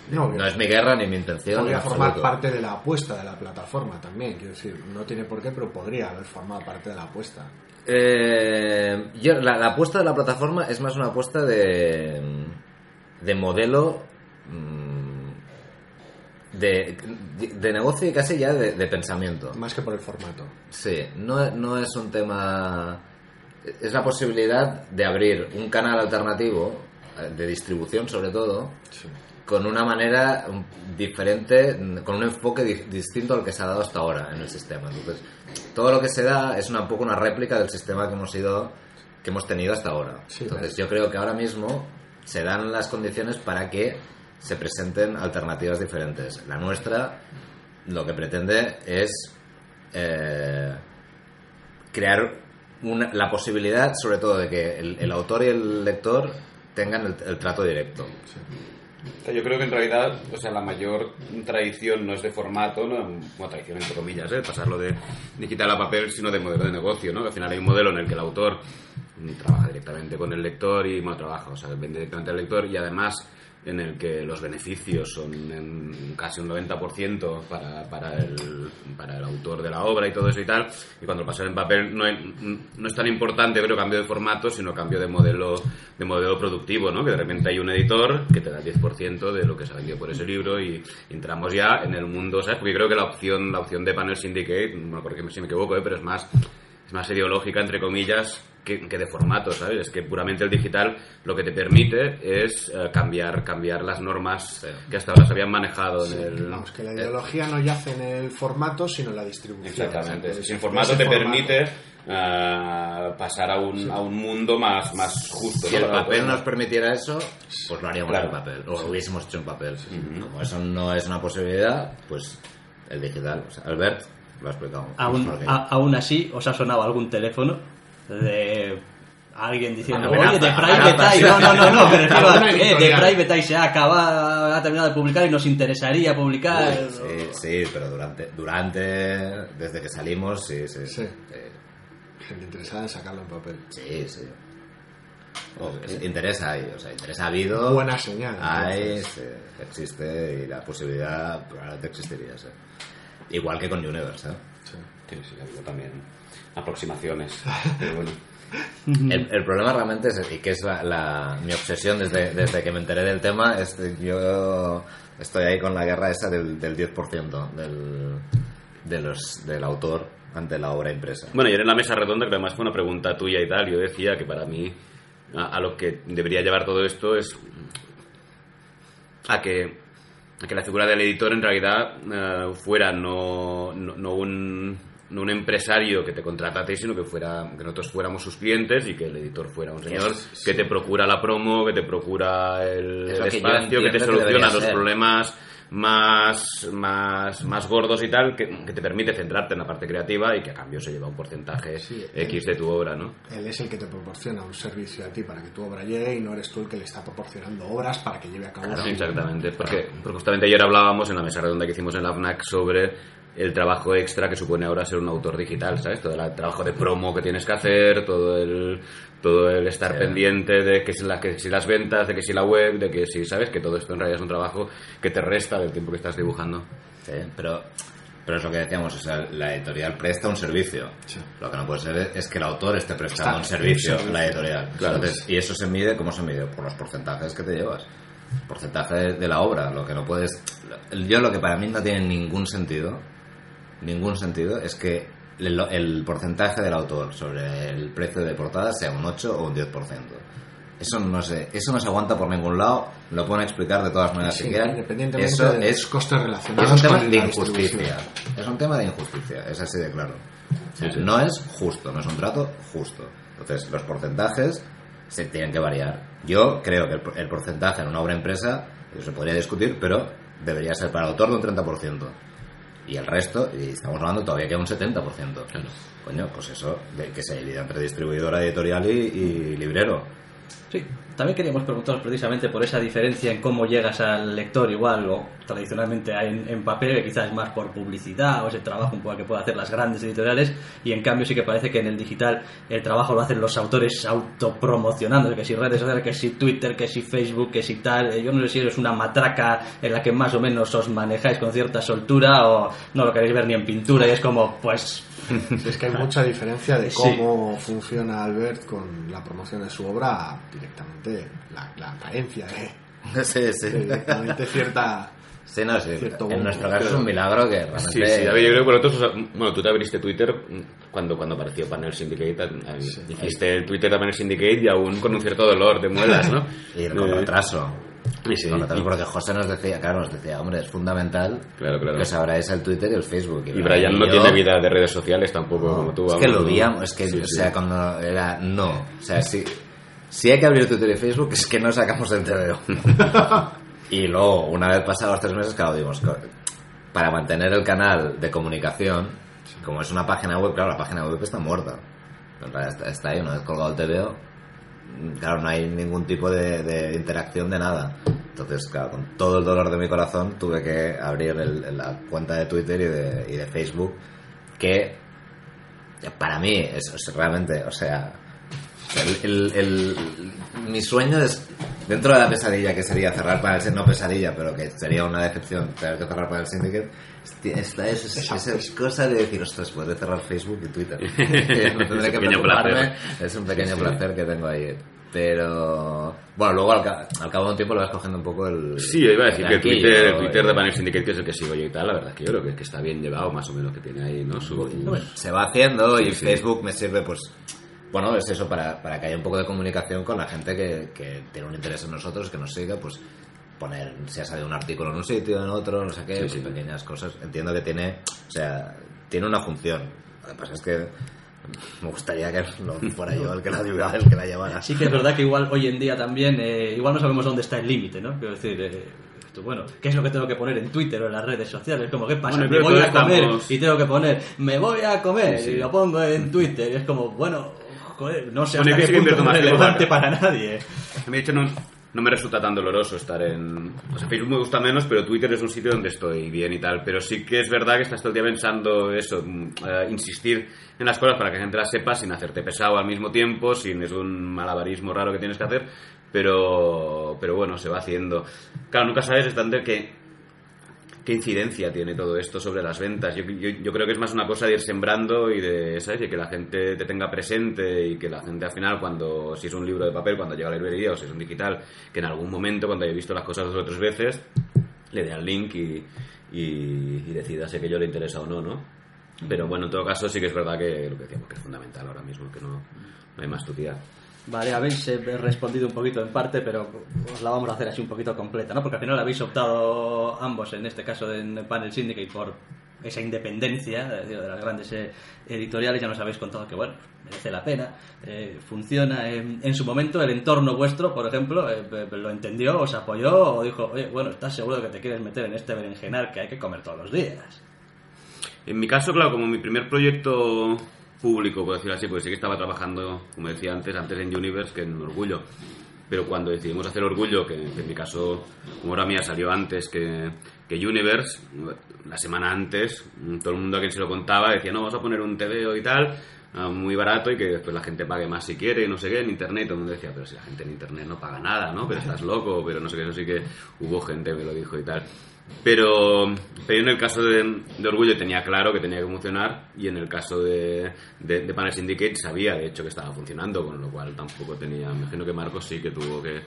No, no es mi guerra ni mi intención. Podría formar parte de la apuesta de la plataforma también, quiero decir, no tiene por qué, pero podría haber formado parte de la apuesta. Eh, yo, la, la apuesta de la plataforma es más una apuesta de, de modelo mm, de, de negocio y casi ya de, de pensamiento. Más que por el formato. Sí, no, no es un tema... Es la posibilidad de abrir un canal alternativo, eh, de distribución sobre todo, Sí. con una manera um, diferente, con un enfoque di- distinto al que se ha dado hasta ahora en el sistema. Entonces, todo lo que se da es una, un poco una réplica del sistema que hemos ido, que hemos tenido hasta ahora. Sí, Entonces, yo creo que ahora mismo se dan las condiciones para que se presenten alternativas diferentes. La nuestra lo que pretende es eh, crear la posibilidad, sobre todo, de que el, autor y el lector tengan el, trato directo. Yo creo que en realidad, o sea, la mayor tradición no es de formato, ¿no? Una tradición entre comillas, ¿eh? pasarlo de digital a papel, sino de modelo de negocio, ¿no? Al final hay un modelo en el que el autor trabaja directamente con el lector y, bueno, trabaja, o sea, vende directamente al lector y además en el que los beneficios son en casi un 90% para, para, el, para el autor de la obra y todo eso y tal, y cuando lo pasas en papel no, no es tan importante, creo, cambio de formato, sino cambio de modelo, de modelo productivo, ¿no? Que de repente hay un editor que te da el 10% de lo que se ha vendido por ese libro y entramos ya en el mundo, ¿sabes? Porque creo que la opción, la opción de Panel Syndicate, no porque si me equivoco, ¿eh? pero es más, más ideológica, entre comillas, que, que de formato, ¿sabes? Es que puramente el digital lo que te permite es eh, cambiar, cambiar las normas que hasta ahora se habían manejado en el... Vamos, que la ideología no yace en el formato, sino en la distribución. Exactamente. Sin formato te formato. permite eh, pasar a un, a un mundo más, más justo. Si ¿no? el papel nos permitiera eso, pues lo haríamos Claro. en papel, o lo hubiésemos hecho en papel. Como eso no es una posibilidad, pues el digital. O sea, Albert lo ha explicado. Aún, a- aún así, ¿os ha sonado algún teléfono de alguien diciendo, oye, de pa- Private Eye, no, no, no, no, me refiero a de editorial. Private Eye se ha acabado, ha terminado de publicar y nos interesaría publicar. Sí, sí, pero durante, durante, desde que salimos, sí, sí. Sí. Eh, Gente interesada en sacarlo en papel. Sí, sí. O- es- Interesa hay, o sea, interés ha habido. Buena señal, Hay, sí, existe y la posibilidad probablemente existiría, sí. Igual que con Universe, ¿eh? Sí. Sí, sí, ha habido también aproximaciones. Pero bueno. El, el problema realmente es, y que es la, la- mi obsesión desde, desde que me enteré del tema, es que yo estoy ahí con la guerra esa del, del 10% del, de los, del autor ante la obra impresa. Bueno, ayer en la mesa redonda, que además fue una pregunta tuya y tal, yo decía que para mí a, a lo que debería llevar todo esto es a que, que la figura del editor en realidad eh, fuera no, no, no un, no un empresario que te contrata a ti, sino que, fuera, que nosotros fuéramos sus clientes y que el editor fuera un señor Es- que te procura la promo, que te procura el, que espacio, que te soluciona los ser. problemas más, más, más gordos y tal, que, que te permite centrarte en la parte creativa y que a cambio se lleva un porcentaje Sí, X de tu obra, ¿no? Él es el que te proporciona un servicio a ti para que tu obra llegue y no eres tú el que le está proporcionando obras para que lleve a cabo su- Exactamente, porque, porque justamente ayer hablábamos en la mesa redonda que hicimos en la FNAC sobre el trabajo extra que supone ahora ser un autor digital, ¿sabes? Todo el trabajo de promo que tienes que hacer, todo el, todo el estar Sí. pendiente de que si, la, que si las ventas, de que si la web, de que si, ¿sabes? Que todo esto en realidad es un trabajo que te resta del tiempo que estás dibujando. Sí, pero, pero es lo que decíamos, o sea, la editorial presta un servicio. Sí. Lo que no puede ser es que el autor esté prestando Está- un servicio a la editorial. Claro. Entonces, y eso se mide, ¿cómo se mide? Por los porcentajes que te llevas. Porcentaje de, de la obra, lo que no puedes... Yo lo que para mí no tiene ningún sentido, ningún sentido, es que el, el porcentaje del autor sobre el precio de portada sea un 8 o un 10%. Eso no sé, eso no se aguanta por ningún lado, lo pueden explicar de todas maneras Sí, que quieran. Eso de es costes es relacionados un tema de injusticia. Es un tema de injusticia, es así de claro. Sí, sí. No es justo, no es un trato justo. Entonces, los porcentajes se tienen que variar. Yo creo que el, el porcentaje en una obra impresa se podría discutir, pero debería ser para el autor de un 30%. Y el resto, y estamos hablando todavía que un 70%. Coño, pues eso, de que se divida entre distribuidora, editorial y, y librero. Sí, también queríamos preguntaros precisamente por esa diferencia en cómo llegas al lector igual o tradicionalmente hay en, en papel quizás más por publicidad o ese trabajo un poco que pueden hacer las grandes editoriales y en cambio sí que parece que en el digital el trabajo lo hacen los autores autopromocionando, que si redes sociales, que si Twitter, que si Facebook, que si tal, Eh, yo no sé si es una matraca en la que más o menos os manejáis con cierta soltura o no lo queréis ver ni en pintura y es como pues es que hay mucha diferencia de Sí. cómo funciona Albert con la promoción de su obra directamente la, la carencia de, Sí, sí. de cierta Sí, no, sí. Cierto En nuestro caso es un milagro que realmente... Sí, sí, David, yo creo que vosotros, o sea, bueno, tú te abriste Twitter cuando, cuando apareció Panel Syndicate, Sí. hiciste el Twitter de Panel Syndicate y aún con un cierto dolor de muelas, ¿no? Y con Eh, retraso. Sí, sí. Y- porque José nos decía, claro, nos decía, hombre, es fundamental Claro, claro. que sabráis el Twitter y el Facebook. Y Brian no yo- tiene vida de redes sociales tampoco como tú. Es vamos, que lo veíamos, es que, Sí, o sí. sea, cuando era no. O sea, si, si hay que abrir Twitter y Facebook, es que no sacamos el TVO. y luego, una vez pasados los tres meses, claro, dimos, para mantener el canal de comunicación, como es una página web, claro, la página web está muerta. Está, está ahí, una vez colgado el TVO, claro, no hay ningún tipo de, de interacción de nada. Entonces, claro, con todo el dolor de mi corazón tuve que abrir el- la cuenta de Twitter y de, y de Facebook, que para mí es, es realmente, o sea, el, el- el- mi sueño es, dentro de la pesadilla que sería cerrar para el no pesadilla, pero que sería una decepción tener que cerrar para el Syndicate, esta es, esa, esa cosa de decir, ostras, podré cerrar Facebook y Twitter. no tendré un que preocuparme. placer. Es un pequeño Sí, sí. placer que tengo ahí. Pero, bueno, luego al, ca- al cabo de un tiempo lo vas cogiendo un poco el... Sí, iba a decir el que el Twitter, el Twitter de y- Panel Syndicate, que es el que sigo yo y tal, la verdad es que yo creo que, que está bien llevado, más o menos, que tiene ahí, ¿no? Su, se va haciendo y Sí, sí. Facebook me sirve pues bueno es eso para, para que haya un poco de comunicación con la gente que, que tiene un interés en nosotros que nos siga pues poner si ha salido un artículo en un sitio en otro no sé qué Sí, pues, sí. pequeñas cosas entiendo que tiene o sea tiene una función lo que pasa es que me gustaría que no fuera yo el que la llevara el que la llevara Sí que es verdad que igual hoy en día también, eh, igual no sabemos dónde está el límite, ¿no? Quiero decir, eh, bueno, ¿qué es lo que tengo que poner en Twitter o en las redes sociales? Como, ¿qué pasa? Bueno, me voy a comer estamos- y tengo que poner, me voy a comer Sí, sí. y lo pongo en Twitter y es como, bueno, joder, no sé Bueno, que invierto es más relevante para- para nadie. A mí, de hecho, no, no me resulta tan doloroso estar en... O sea, Facebook me gusta menos, pero Twitter es un sitio donde estoy bien y tal. Pero sí que es verdad que estás todo el día pensando eso, mm, eh, insistir en las cosas para que la gente las sepa sin hacerte pesado al mismo tiempo, sin es un malabarismo raro que tienes que hacer. Pero, pero bueno, se va haciendo. Claro, nunca sabes exactamente qué, qué incidencia tiene todo esto sobre las ventas. Yo, yo, yo creo que es más una cosa de ir sembrando y de, ¿sabes? Que la gente te tenga presente y que la gente al final, cuando si es un libro de papel, cuando llega a la librería o si es un digital, que en algún momento, cuando haya visto las cosas dos o tres veces, le dé al link y, y, y decida si aquello le interesa o no, ¿no? Pero bueno, en todo caso sí que es verdad que lo que decíamos que es fundamental ahora mismo, que no, no hay más tutía. Vale, habéis eh, respondido un poquito en parte, pero os la vamos a hacer así un poquito completa, ¿no? Porque al final habéis optado ambos, en este caso en Panel Syndicate, por esa independencia de las grandes eh, editoriales. Ya nos habéis contado que, bueno, merece la pena, eh, funciona. En, en su momento, el entorno vuestro, por ejemplo, lo entendió, os apoyó o dijo, oye, bueno, ¿estás seguro de que te quieres meter en este berenjenar que hay que comer todos los días? En mi caso, claro, como mi primer proyecto público, por decirlo así, porque sí que estaba trabajando, como decía antes, antes en Universe que en Orgullo. Pero cuando decidimos hacer Orgullo, que, en mi caso, como era mía, salió antes que, que Universe, la semana antes, todo el mundo a quien se lo contaba decía, no, vamos a poner un TVO y tal, ah, muy barato y que después la gente pague más si quiere y no sé qué, en Internet. Todo el mundo decía, pero si la gente en Internet no paga nada, ¿no? Pero estás loco, pero no sé qué, eso sí que hubo gente que me lo dijo y tal. Pero, pero en el caso de, Orgullo tenía claro que tenía que funcionar y en el caso de, de, de Panel Syndicate sabía de hecho que estaba funcionando, con lo cual tampoco tenía, me imagino que Marcos sí que tuvo que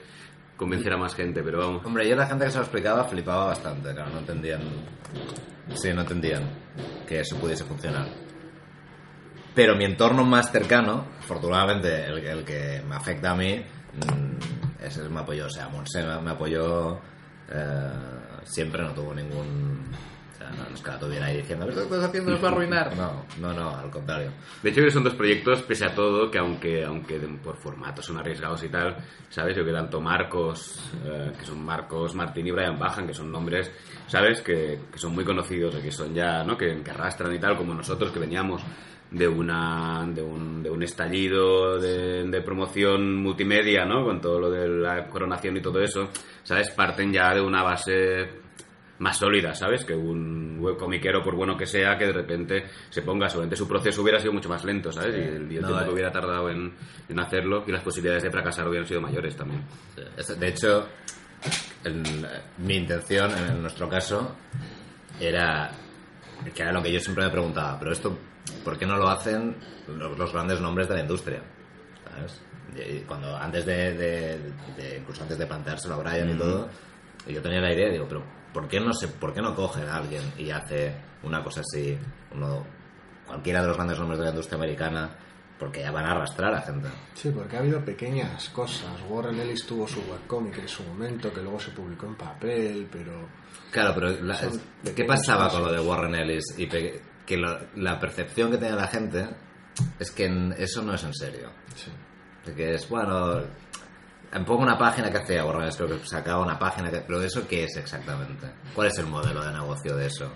convencer a más gente, pero vamos. Hombre, yo la gente que se lo explicaba flipaba bastante, claro, no entendían. Sí, no entendían que eso pudiese funcionar. Pero mi entorno más cercano, afortunadamente el, que me afecta a mí, mm, ese me apoyó. O sea, Monse me, me apoyó eh, siempre, no tuvo ningún. O sea, no, es que la tuviera ahí diciendo, que estás haciendo nos va a arruinar. No, no, no, al contrario. De hecho, que son dos proyectos, pese a todo, que aunque, aunque por formato son arriesgados y tal, ¿sabes? Yo que tanto Marcos, eh, que son Marcos Martín y Brian Bajan, que son nombres, ¿sabes? Que, que son muy conocidos, y que son ya, ¿no? Que, que arrastran y tal, como nosotros que veníamos de una de un, de un estallido de, de promoción multimedia, ¿no? Con todo lo de la coronación y todo eso, ¿sabes? Parten ya de una base más sólida, ¿sabes? Que un web comiquero, por bueno que sea, que de repente se ponga, seguramente su proceso hubiera sido mucho más lento, ¿sabes? y el, el No, tiempo que eh. hubiera tardado en, en hacerlo y las posibilidades de fracasar hubieran sido mayores también. De hecho, el- mi intención en nuestro caso era que era lo que yo siempre me preguntaba, pero esto, ¿por qué no lo hacen los, los grandes nombres de la industria? ¿Sabes? Cuando antes de, de- de- incluso antes de planteárselo a Brian y todo, yo tenía la idea, digo, pero ¿por qué no se, por qué no cogen a alguien y hace una cosa así, uno, cualquiera de los grandes nombres de la industria americana, porque ya van a arrastrar a gente. Sí, porque ha habido pequeñas cosas. Warren Ellis tuvo su webcomic en su momento, que luego se publicó en papel, pero... Claro, pero la- ¿qué pasaba con lo de Warren Ellis? Y pe- que lo- la percepción que tenía la gente es que en- eso no es en serio. Sí. De que es, bueno, poco una página que hacía Warren Ellis, creo que sacaba una página, que, pero ¿eso qué es exactamente? ¿Cuál es el modelo de negocio de eso?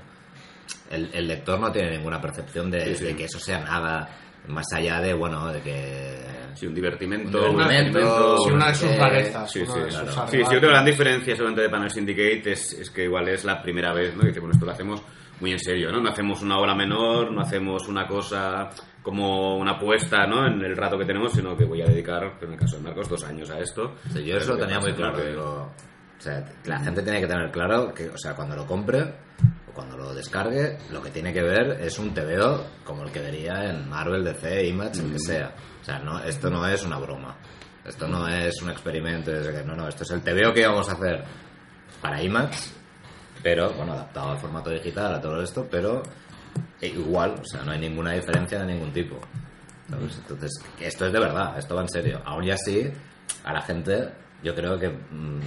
El, el lector no tiene ninguna percepción de, Sí, sí. de que eso sea nada más allá de, bueno, de que... Sí, un divertimento. Un divertimento. Sí, una de sus rarezas. Sí, sí, claro. Sí, sí, yo creo que la gran diferencia solamente de Panel Syndicate es, es que igual es la primera vez, ¿no? Que dice, bueno, esto lo hacemos muy en serio, ¿no? No hacemos una obra menor, no hacemos una cosa como una apuesta, ¿no? En el rato que tenemos, sino que voy a dedicar, en el caso de Marcos, dos años a esto. Sí, yo eso lo tenía muy claro. Que- digo, o sea, la gente tiene que tener claro que, o sea, cuando lo compre o cuando lo descargue, lo que tiene que ver es un TVO como el que vería en Marvel, DC, Image, el que sea. O sea, no, esto no es una broma. Esto no es un experimento. es que- No, no, esto es el TVO que íbamos a hacer para Image, pero, bueno, adaptado al formato digital, a todo esto, pero e igual, o sea, no hay ninguna diferencia de ningún tipo. ¿sabes? Entonces, esto es de verdad, esto va en serio. Aún y así, a la gente, yo creo que mm,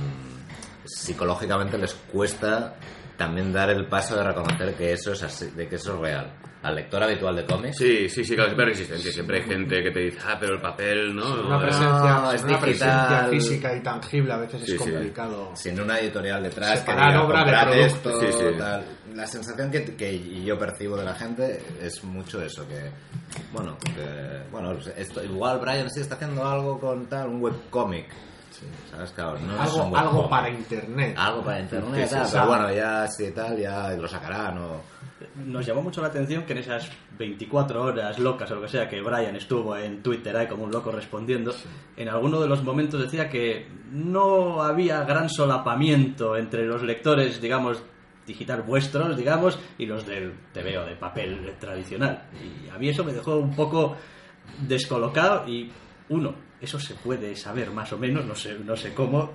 psicológicamente les cuesta también dar el paso de reconocer que eso es así, de que eso es real. Al lector habitual de cómics, Sí, sí, sí, claro, siempre hay resistencia. Siempre hay gente que te dice, ah, pero el papel, ¿no? Una presencia, No, es una presencia física y tangible a veces Sí, es sí. complicado. sin una editorial detrás, que Separar diga, obra de esto, Sí, sí. tal. La sensación que, que yo percibo de la gente es mucho eso, que, bueno, que, bueno, esto, igual Brian sí está haciendo algo con tal, un webcómic. ¿Sabes? Claro, no algo, algo para internet. Algo para internet, Sí, sí, tal, sí. pero bueno, ya sí tal, ya lo sacarán o... Nos llamó mucho la atención que en esas 24 horas locas o lo que sea que Brian estuvo en Twitter ahí como un loco respondiendo, en alguno de los momentos decía que no había gran solapamiento entre los lectores, digamos, digital vuestros, digamos, y los del TVO de papel tradicional. Y a mí eso me dejó un poco descolocado y uno, eso se puede saber más o menos, no sé, no sé cómo,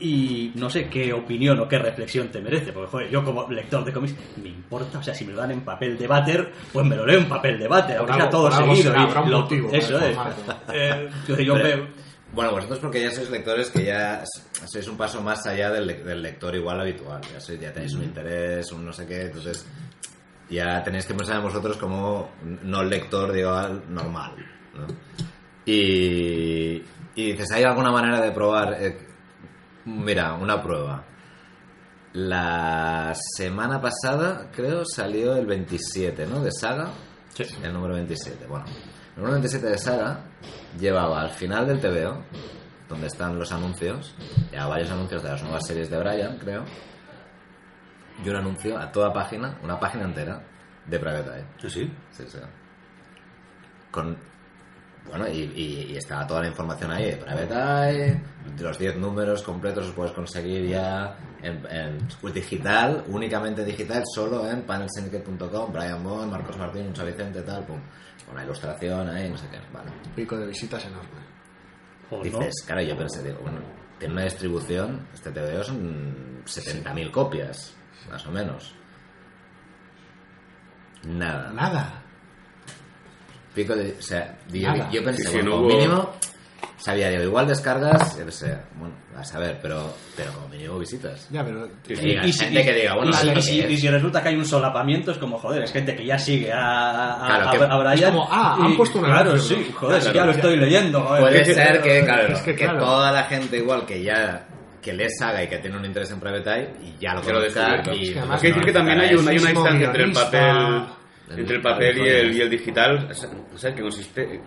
y no sé qué opinión o qué reflexión te merece, porque joder, yo como lector de cómics me importa, o sea, si me lo dan en papel de váter, pues me lo leo en papel de váter, aunque sea todo seguido. será, y lo- motivo eso es. Eh, yo Pero- veo- Bueno, vosotros porque ya sois lectores que ya sois un paso más allá del, le- del lector igual habitual. Ya, sois- ya tenéis un interés, un no sé qué, entonces ya tenéis que pensar en vosotros como no lector, digo, al- normal. ¿no? Y, y dices, ¿hay alguna manera de probar? Eh, mira, una prueba. La semana pasada, creo, salió el 27, ¿no? De Saga. Sí. El número 27. Bueno, el número 27 de Saga llevaba al final del TVO, donde están los anuncios, ya varios anuncios de las nuevas series de Brian, creo, y un anuncio a toda página, una página entera, de Private Eye. ¿Sí? Sí, sí. Con. Bueno, y, y- y estaba toda la información ahí de Private Eye, los 10 números completos los puedes conseguir ya en, en digital, únicamente digital, solo en panelsyndicate.com, Brian Bond, Marcos Martín, Mucha Vicente, tal, pum. Con la ilustración ahí, no sé qué, vale. Pico de visitas enorme. o no. Dices, claro, yo pensé, digo, bueno, tiene una distribución, este TVO son 70.000 copias, más o menos. Nada. Nada. Pico de. O sea, yo, yo pensé, Sí, bueno, no como hubo- mínimo, sabía, digo, igual descargas, yo qué sé, bueno, a saber, pero, pero como mínimo visitas. Ya, pero Que sí. diga, Y si- gente que diga, bueno, y si, ¿esto y si- y es? si resulta que hay un solapamiento, es como, joder, es gente que ya sigue a, a, Claro, a- que- a Brian. es como, ah, han y- puesto un Claro, sí, ¿no? joder, Claro, ya lo ya. estoy leyendo. joder, Puede que- ser que, claro, es que que, claro. toda la gente igual que ya que lee saga y que tiene un interés en Private Eye y ya lo Que lo conozca y Es que pues, además Hay que decir que también hay, un- hay una distancia entre el papel entre el papel y el, y el digital, ¿sabes? Que consiste...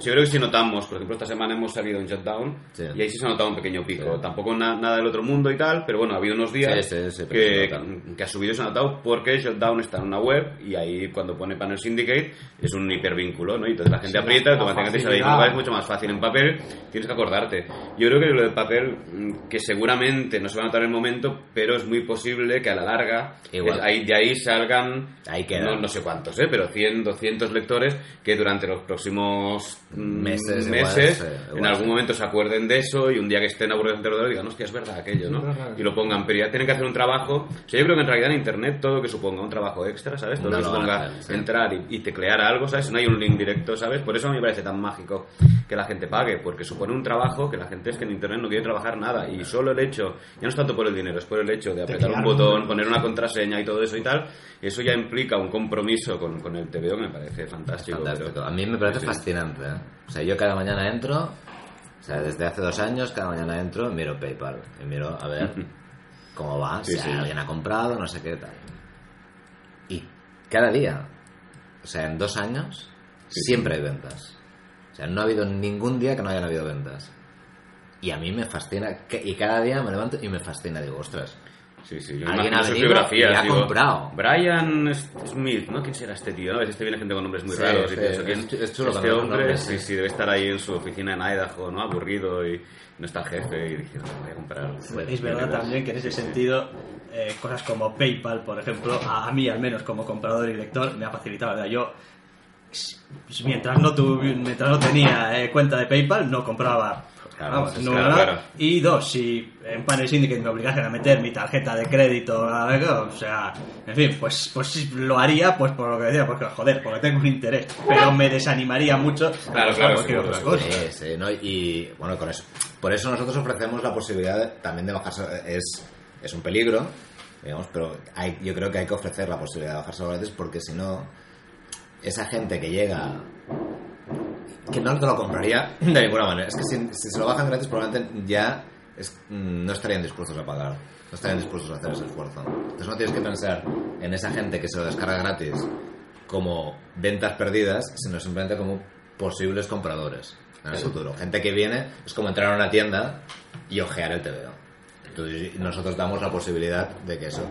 Yo creo que si notamos, por ejemplo, esta semana hemos salido en Shutdown Sí. y ahí sí se ha notado un pequeño pico. Sí. Tampoco na- nada del otro mundo y tal, pero bueno, ha habido unos días Sí, sí, sí, que, se que ha subido y se ha notado porque Shutdown está en una web y ahí cuando pone Panel Syndicate es un hipervínculo, ¿no? Y entonces la gente Sí, aprieta, automáticamente ahí. facilidad. Es mucho más fácil en papel, tienes que acordarte. Yo creo que lo del papel, mm, que seguramente no se va a notar en el momento, pero es muy posible que a la larga Igual. es- ahí, de ahí salgan Ahí no, no sé cuántos, ¿eh? pero 100, 200 lectores que durante los próximos próximos Meses, igual, meses igual, en algún sí. momento se acuerden de eso y un día que estén aburridos ordenador digan, hostia, es verdad aquello, ¿no? Y lo pongan, pero ya tienen que hacer un trabajo. O sea, yo creo que en realidad en Internet todo lo que suponga un trabajo extra, ¿sabes? Todo No lo que suponga hacer, sí. entrar y, y teclear algo, ¿sabes? No hay un link directo, ¿sabes? Por eso a mí me parece tan mágico que la gente pague, porque supone un trabajo que la gente es que en Internet no quiere trabajar nada y solo el hecho, ya no es tanto por el dinero, es por el hecho de apretar un botón, poner una contraseña y todo eso y tal, eso ya implica un compromiso con, con el TVO que me parece fantástico. Fantástico. pero- A mí me parece Sí. fascinante. ¿Eh? O sea, yo cada mañana entro, o sea, desde hace dos años, cada mañana entro, miro PayPal y miro a ver cómo va, Sí, si sí. alguien ha comprado, no sé qué tal. Y cada día, o sea, en dos años, Sí, siempre hay ventas. O sea, no ha habido ningún día que no hayan habido ventas. Y a mí me fascina, y cada día me levanto y me fascina, digo, ostras, Sí, sí, yo Alguien ha sus venido biografías. y ha digo, comprado. Brian Smith, ¿no? ¿Quién será este tío? ¿no? A veces te viene gente con nombres muy Sí, raros y sí, pienso, ¿quién- es chulo este hombre? nombres, sí, sí. sí, debe estar ahí en su oficina en Idaho, ¿no? Aburrido y no está el jefe y dice, "No, voy a comprar. Es verdad también que en ese sentido, eh, cosas como PayPal, por ejemplo, a, a mí al menos como comprador y lector, me ha facilitado. vida. Yo, s- mientras no, tuvi- mientras no tenía eh, cuenta de PayPal, no compraba. Claro, vamos, pues, no claro, nada. claro. Y dos, si en Panel Syndicate me obligasen a meter mi tarjeta de crédito, o sea, en fin, pues, pues lo haría, pues por lo que decía, porque joder, porque tengo un interés, pero me desanimaría mucho Claro, a claro, cualquier seguro, otra cosa. Sí, sí, ¿no? Y bueno, con eso. Por eso nosotros ofrecemos la posibilidad de- también de bajarse. Es, es un peligro, digamos, pero hay, yo creo que hay que ofrecer la posibilidad de bajarse gratis porque si no, esa gente que llega. Que no te lo compraría de ninguna manera. Es que si, si se lo bajan gratis, probablemente ya es- mm, no estarían dispuestos a pagar. No estarían dispuestos a hacer ese esfuerzo. Entonces no tienes que pensar en esa gente que se lo descarga gratis como ventas perdidas, sino simplemente como posibles compradores en el futuro. Gente que viene es como entrar a una tienda y ojear el TVO. Entonces nosotros damos la posibilidad de que eso.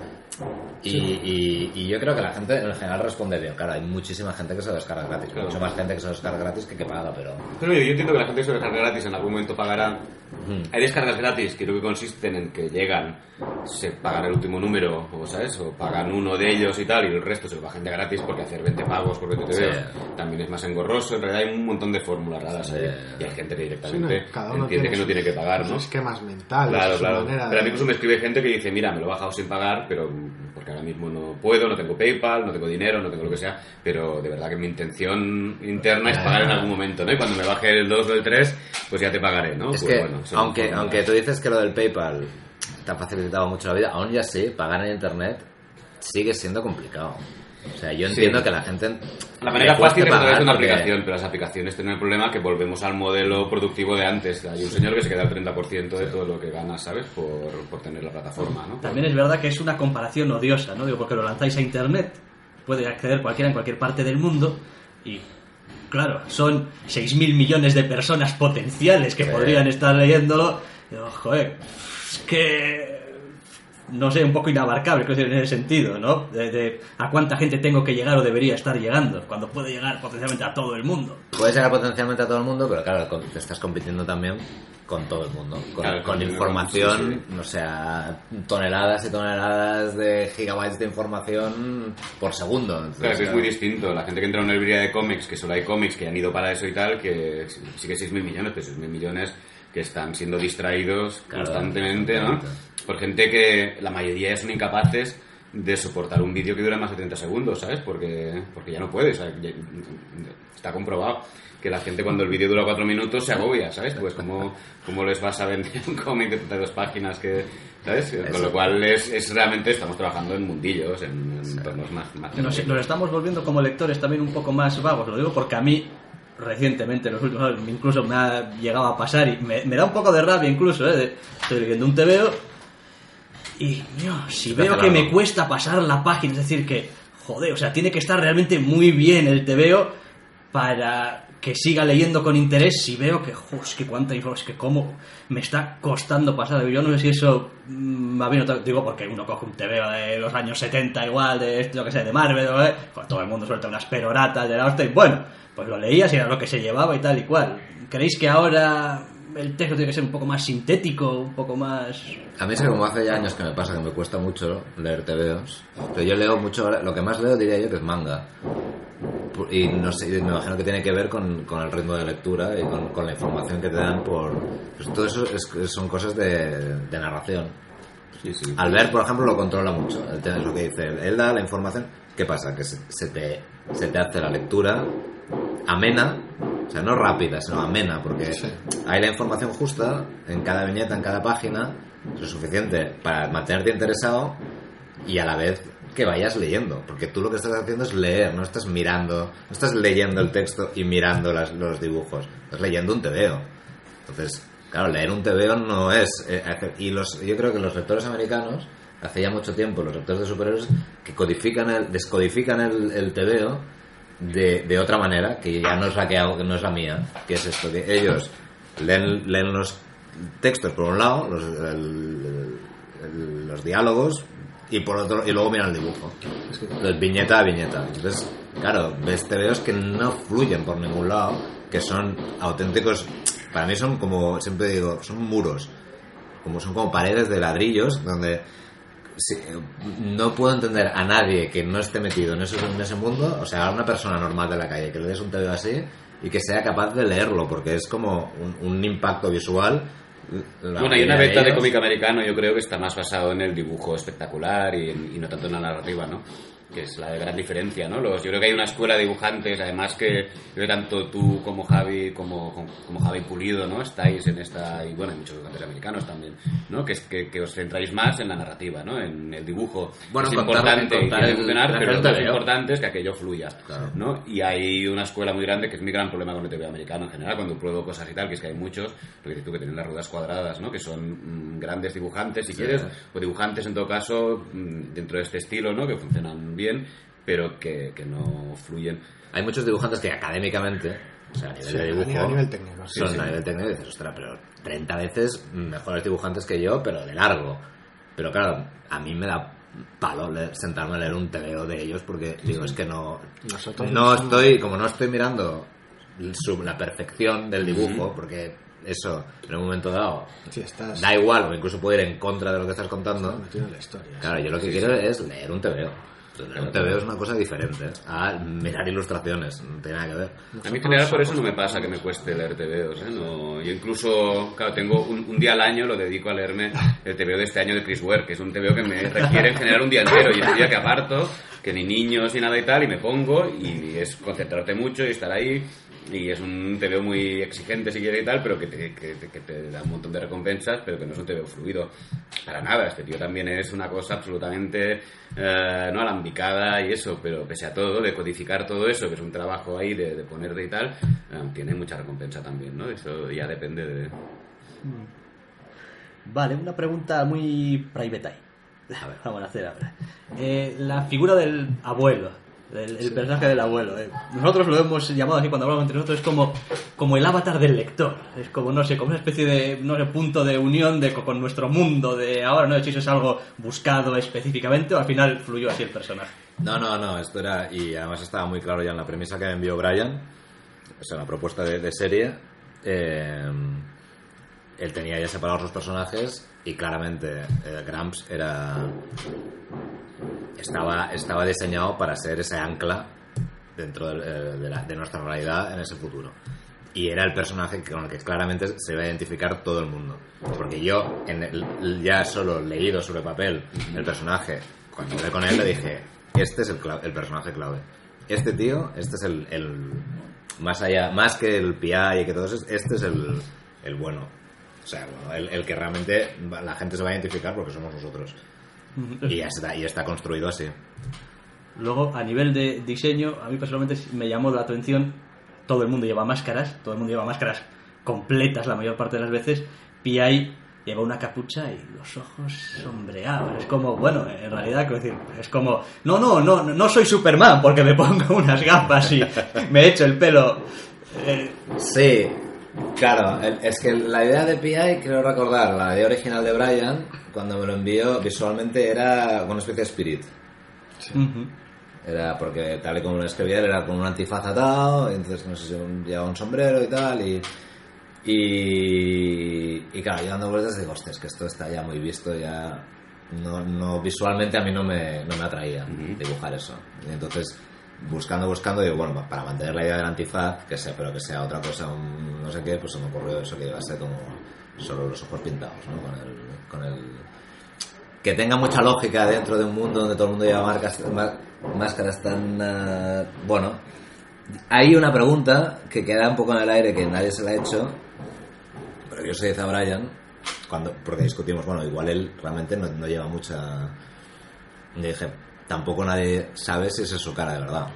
Y, y- y yo creo que la gente en general responde bien. Claro, hay muchísima gente que se lo descarga gratis. Claro. Mucho más gente que se lo descarga gratis que que paga, pero. Pero yo, yo entiendo que la gente que se descarga gratis en algún momento pagará. Mm. Hay descargas gratis que creo que consisten en que llegan, se pagan el último número, o sabes, o pagan uno de ellos y tal, y el resto se lo de gratis porque hacer 20 pagos por 20 TVOs Sí. también es más engorroso. En realidad hay un montón de fórmulas raras ahí. Y hay gente que Sí, no, directamente cada uno entiende que no tiene que pagar, ¿no? esquemas mentales, Claro, su claro. manera Pero a mí de- incluso me escribe gente que dice, mira, me lo he bajado sin pagar, pero porque ahora mismo no puedo, no tengo PayPal, no tengo dinero, no tengo lo que sea, pero de verdad que mi intención interna es pagar en algún momento, ¿no? Y cuando me baje el 2 o el 3, pues ya te pagaré, ¿no? Es Pues que, bueno, aunque, aunque tú dices que lo del PayPal te ha facilitado mucho la vida, aún ya sí, pagar en internet sigue siendo complicado. O sea, yo Sí. entiendo que la gente. La manera fácil es a través de una porque- aplicación, pero las aplicaciones tienen el problema que volvemos al modelo productivo de antes. Hay un señor que se queda el 30% de todo lo que gana, ¿sabes? Por, por tener la plataforma, ¿no? También es verdad que es una comparación odiosa, ¿no? Digo, porque lo lanzáis a internet, puede acceder cualquiera en cualquier parte del mundo y claro, son 6.000 millones de personas potenciales que Sí. podrían estar leyéndolo. Digo, joder, es que no sé, un poco inabarcable creo que en ese sentido, ¿no? De, de a cuánta gente tengo que llegar o debería estar llegando, cuando puede llegar potencialmente a todo el mundo. Puedes llegar potencialmente a todo el mundo, pero claro, con- te estás compitiendo también con todo el mundo. Con, Claro, con con- información, sí, o sea, toneladas y toneladas de gigabytes de información por segundo. Entonces, Claro, que es claro, muy distinto. La gente que entra a una librería de cómics, que solo hay cómics que han ido para eso y tal, que sí que 6.000 millones, pero 6.000 millones que están siendo distraídos Claro, constantemente, ¿no? Por gente que la mayoría son incapaces de soportar un vídeo que dura más de 30 segundos, ¿sabes? Porque, porque ya no puede, o sea, ya- está comprobado que la gente cuando el vídeo dura 4 minutos se agobia, ¿sabes? Pues como, como les vas a vender un cómic de 32 páginas que, ¿sabes? Con Eso. lo cual es, es realmente, estamos trabajando en mundillos, en, en entornos más, más Nos, nos estamos volviendo como lectores también un poco más vagos, lo digo porque a mí recientemente, en los últimos años, incluso me ha llegado a pasar y me, me da un poco de rabia incluso, ¿eh? de- estoy leyendo un TVO y, mío, si veo que me cuesta pasar la página, es decir, que, joder, o sea, tiene que estar realmente muy bien el TVO para que siga leyendo con interés si veo que, jo, es que cuánta información, es que cómo me está costando pasar. Yo no sé si eso mm, me había notado, digo, porque uno coge un TVO de los años 70 igual, de esto, lo que sea, de Marvel, ¿eh? pues todo el mundo suelta unas peroratas de la hostia y bueno, pues lo leías y era lo que se llevaba y tal y cual. ¿Creéis que ahora el texto tiene que ser un poco más sintético, un poco más... A mí es que como hace ya años que me pasa que me cuesta mucho leer TVOs, pero yo leo mucho, ahora- lo que más leo diría yo que es manga. Y no sé, me imagino que tiene que ver con, con el ritmo de lectura y con, con la información que te dan por... Pues todo eso es- son cosas de, de narración. Sí, sí. Al ver, por ejemplo, lo controla mucho. Él tiene lo que dice. Él, Él da la información. ¿Qué pasa? Que se, se te, se te hace la lectura amena, o sea, no rápida, sino amena, porque Sí. hay la información justa en cada viñeta, en cada página, lo suficiente para mantenerte interesado y a la vez que vayas leyendo, porque tú lo que estás haciendo es leer, no estás mirando, no estás leyendo el texto y mirando las- los dibujos, estás leyendo un tebeo. Entonces, claro, leer un TVO no es... eh, y los, yo creo que los lectores americanos, hace ya mucho tiempo, los lectores de superhéroes, que codifican el, descodifican el, el TVO de, de otra manera, que ya no es la que hago, que no es la mía, que es esto, que ellos leen, leen los textos por un lado, los, los diálogos, y por otro y luego miran el dibujo. Entonces, viñeta a viñeta. Entonces, claro, ves TVOs que no fluyen por ningún lado, que son auténticos, para mí son como, siempre digo, son muros, como son como paredes de ladrillos, donde no puedo entender a nadie que no esté metido en, eso, en ese mundo, o sea, a una persona normal de la calle que le des un TVO así y que sea capaz de leerlo, porque es como un, un impacto visual. Bueno, hay una beta de ellos- cómic americano, yo creo que está más basado en el dibujo espectacular y, en- y no tanto en la narrativa, ¿no? Que es la gran diferencia, ¿no? Los, yo creo que hay una escuela de dibujantes, además que que tanto tú como Javi, como, como, como Javi Pulido, ¿no? Estáis en esta, y bueno, hay muchos dibujantes americanos también, ¿no? Que, es, que, que os centráis más en la narrativa, ¿no? En el dibujo. Bueno, es importante contar funcionar, el pero lo más de- importante es que aquello fluya, Claro. ¿no? Y hay una escuela muy grande que es mi gran problema con el TV americano en general, cuando pruebo cosas y tal, que es que hay muchos, lo que dices tú, que tienen las ruedas cuadradas, ¿no? Que son mm, grandes dibujantes, si quieres, o dibujantes en todo caso, mm, dentro de este estilo, ¿no? Que funcionan bien, pero que, que no fluyen. Hay muchos dibujantes que académicamente, o sea, a nivel Sí, de a dibujo, nivel- a nivel técnico, sí, son sí. a nivel técnico y dices, ostras, pero 30 veces mejores dibujantes que yo, pero de largo. Pero claro, a mí me da palo leer- sentarme a leer un TVO de ellos porque digo, es que no... Nosotros No estoy, como no estoy mirando la perfección del dibujo, porque eso, en un momento dado, Sí, estás da igual, o incluso puede ir en contra de lo que estás contando. Claro, yo lo que quiero es leer un TVO. Un TVO es una cosa diferente a mirar ilustraciones, no tiene nada que ver. A mí en general por eso no me pasa que me cueste leer TVOs, ¿eh? No, yo incluso, claro, tengo un, un día al año lo dedico a leerme el TVO de este año de Chris Ware, que es un TVO que me requiere en general un día entero y es un día que aparto, que ni niños ni nada y tal, y me pongo y es concentrarte mucho y estar ahí y es un TVO muy exigente si quieres y tal, pero que te, que, que te da un montón de recompensas, pero que no es un TVO fluido para nada. Este tío también es una cosa absolutamente eh, no alambicada y eso, pero pese a todo, de codificar todo eso, que es un trabajo ahí de, de ponerte y tal, eh, tiene mucha recompensa también, ¿no? Eso ya depende de... Vale, una pregunta muy private eye. Vamos a hacer ahora. Eh, la figura del abuelo, el, el personaje del abuelo. eh. Nosotros lo hemos llamado así cuando hablamos entre nosotros, es como, como el avatar del lector. Es como, no sé, como una especie de, no sé, punto de unión de, con nuestro mundo de ahora, no sé si eso es algo buscado específicamente o al final fluyó así el personaje. No, no, no, esto era, y además estaba muy claro ya en la premisa que me envió Brian, o sea, la propuesta de, de serie, eh, él tenía ya separados los personajes y claramente eh, Gramps era estaba, estaba diseñado para ser ese ancla dentro eh, de, nuestra realidad en ese futuro. Y era el personaje con el que claramente se iba a identificar todo el mundo. Porque yo, en el- ya solo leído sobre papel el personaje, cuando hablé con él le dije, este es el, personaje clave. Este tío, este es el, más allá, más que el PI y que todo eso, este es el, bueno. O sea, el, que realmente la gente se va a identificar porque somos nosotros. Y ya está, y está construido así. Luego, a nivel de diseño, a mí personalmente me llamó la atención, todo el mundo lleva máscaras, todo el mundo lleva máscaras completas la mayor parte de las veces, P.I. lleva una capucha y los ojos sombreados. Es como, bueno, en realidad, decir, es como, no, no, no, no soy Superman porque me pongo unas gafas y me echo el pelo. eh, Sí, claro, es que la idea de PI, creo recordar, la idea original de Brian, cuando me lo envió visualmente era una especie de spirit. ujú. Era porque tal y como lo escribía era con un antifaz atado, entonces no sé si un- llevaba un sombrero y tal, y, Y, y claro, yo dando vueltas digo, hostia, es que esto está ya muy visto, ya no, no visualmente a mí no me, no me atraía dibujar eso. Y entonces, buscando, buscando, digo, bueno, para mantener la idea del antifaz, que sea, pero que sea otra cosa, un no sé qué, pues se me ocurrió eso que iba a ser como solo los ojos pintados, ¿no? Con el, con el que tenga mucha lógica dentro de un mundo donde todo el mundo lleva marcas, ma- máscaras tan... ah, bueno, hay una pregunta que queda un poco en el aire que nadie se la ha hecho, pero yo se dice a Brian, cuando, porque discutimos, bueno, igual él realmente no, no lleva mucha... Dije, tampoco nadie sabe si es su cara de verdad.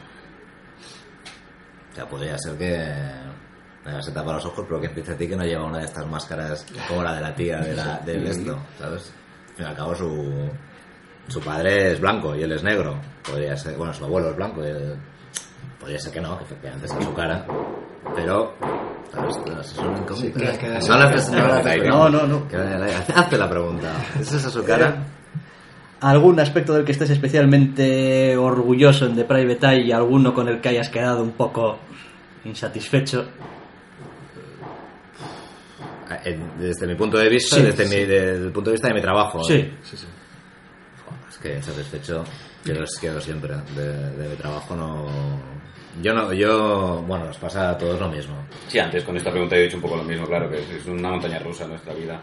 O sea, podría ser que se tapa los ojos, pero que ti que no lleva una de estas máscaras como la de la tía de la, del esto, ¿sabes? Al fin y al cabo su, su padre es blanco y él es negro. Podría ser, bueno, su abuelo es blanco y él- podría ser que no, que efectivamente sea su cara. Pero, que- no haces, no No, no, Hazte la pregunta. ¿Es esa su cara? ¿Algún aspecto del que estés especialmente orgulloso en The Private Eye y alguno con el que hayas quedado un poco insatisfecho? Desde mi punto de vista, Sí, desde sí. mi, desde el punto de vista de mi trabajo. ¿eh? Sí. Sí, sí. Es que satisfecho quedo, quedo siempre de, de mi trabajo. No, yo no, yo, bueno, nos pasa a todos lo mismo. Sí, antes con esta pregunta he dicho un poco lo mismo, claro, que es una montaña rusa nuestra vida.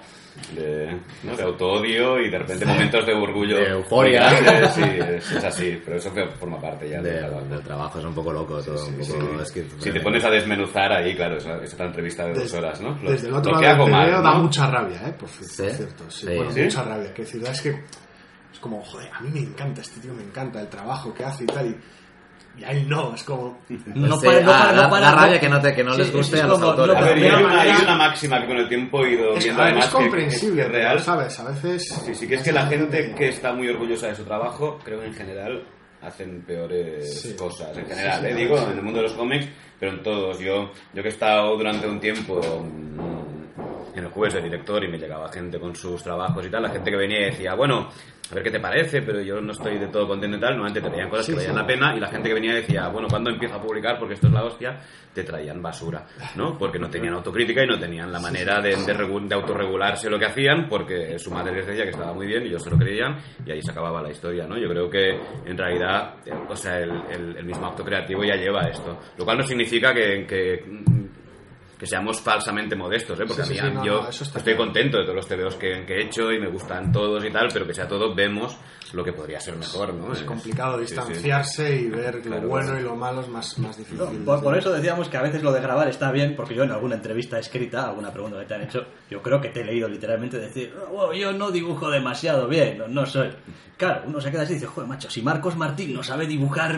De, ¿no? de autoodio y de repente momentos de orgullo. De euforia. Sí, es, es así, pero eso forma parte ya De- del trabajo. del trabajo es un poco loco todo, un poco es que- Si te pones a desmenuzar ahí, claro, esa, esa entrevista de dos Desde- horas, ¿no? Lo, Desde el otro lo lado que del hago mal, TVO da mucha rabia, ¿eh? Por, ci- ¿Sí? por cierto. Sí, Sí. bueno, ¿Sí? mucha rabia. Que decir, es que es como, joder, a mí me encanta este tío, me encanta el trabajo que hace y tal. Y a él no, es como. No Sí, para- no ah, para- no da- para- da rabia que no te- que no Sí, les guste a los como- autores. no, A ver, hay una, hay una máxima que con el tiempo he ido Es, viendo ver, además es comprensible, que es real. ¿sabes? A veces. Sí, sí que es que la gente que está muy orgullosa de su trabajo, creo que en general hacen peores Sí. cosas. En general, Sí, sí, eh, digo, en el mundo de los cómics, pero en todos. Yo, yo que he estado durante un tiempo mm, en el jueves de director y me llegaba gente con sus trabajos y tal, la gente que venía y decía, bueno, a ver qué te parece, pero yo no estoy de todo contento y tal, normalmente te traían cosas Sí, que valían sí. la pena y la gente que venía decía, bueno, ¿cuándo empiezo a publicar? Porque esto es la hostia, te traían basura, ¿no? Porque no tenían autocrítica y no tenían la manera de, de, de autorregularse lo que hacían, porque su madre les decía que estaba muy bien y ellos se lo creían y ahí se acababa la historia, ¿no? Yo creo que en realidad, o sea, el, el- el mismo acto creativo ya lleva esto, lo cual no significa que... que que seamos falsamente modestos, ¿eh? porque Sí, a mí, sí, no, yo no, estoy claro. contento de todos los TVOs que, que he hecho y me gustan todos y tal, pero que sea todo, vemos lo que podría ser mejor, ¿no? Es complicado sí, sí. distanciarse y ver Claro, lo bueno y lo malo es más, más difícil. No, por, por eso decíamos que a veces lo de grabar está bien, porque yo en alguna entrevista escrita, alguna pregunta que te han hecho, yo creo que te he leído literalmente decir, "Oh, wow, yo no dibujo demasiado bien, no, no soy. Claro, uno se queda así y dice, joder, macho, si Marcos Martín no sabe dibujar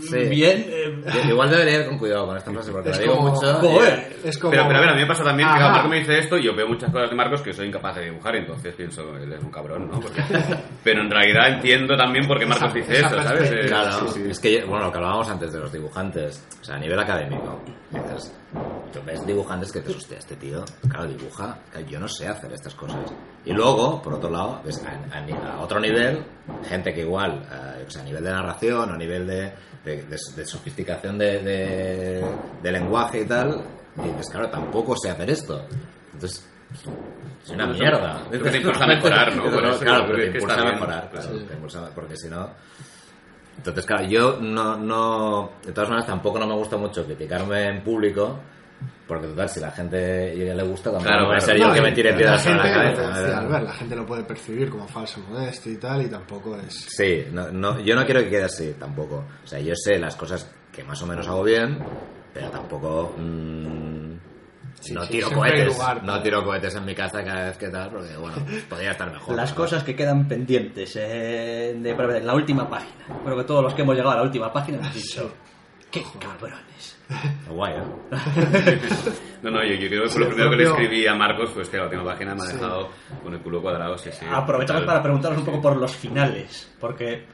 Sí. bien, eh, Igual debería ir con cuidado con esta frase porque Es la digo como- mucho. Joder. Es como... Pero, pero a ver, a mí me pasa también que Ajá. cada Marco me dice esto y yo veo muchas cosas de Marcos que soy incapaz de dibujar y entonces pienso, él es un cabrón, ¿no? Porque- pero en realidad entiendo también por qué Marcos Esa- dice esa eso, ¿sabes? Eh, Claro, sí, sí. es que, bueno, lo que hablábamos antes de los dibujantes, o sea, a nivel académico, dices, tú ves dibujantes que dices, hostia, este tío, claro, dibuja, yo no sé hacer estas cosas. Y luego, por otro lado, ves a, a a otro nivel, gente que igual, eh, sea, a nivel de narración, a nivel de, de, de- de sofisticación de, lenguaje y tal, y dices, claro, tampoco sé hacer esto. Entonces, es una mierda. Es que te impulsa a mejorar, ¿no? Eso claro, pero te impulsa a mejorar, claro, te impulsa- porque si no... Entonces, claro, yo no, no... De todas maneras, tampoco no me gusta mucho criticarme en público, porque total, si la gente ya le gusta, tampoco Claro, voy a ser yo No, que me tire piedras a la cabeza. sí, ¿verdad? al ver, la gente lo puede percibir como falso modesto y tal, y tampoco es... Sí, no, no, yo no quiero que quede así tampoco. O sea, yo sé las cosas que más o menos hago bien, pero tampoco... mm, Sí, no sí, tiro cohetes, lugar no tiro cohetes en mi casa cada vez que tal, porque bueno, podría estar mejor. las ¿no? cosas que quedan pendientes eh, de Eye, la última página. Creo que todos los que hemos llegado a la última página hemos dicho, qué cabrones. Guay, ¿eh? No, no, yo, yo creo que fue lo primero que le escribí a Marcos, pues que la última página me ha dejado con el culo cuadrado, sí, sí. Aprovechamos para preguntaros un poco por los finales, porque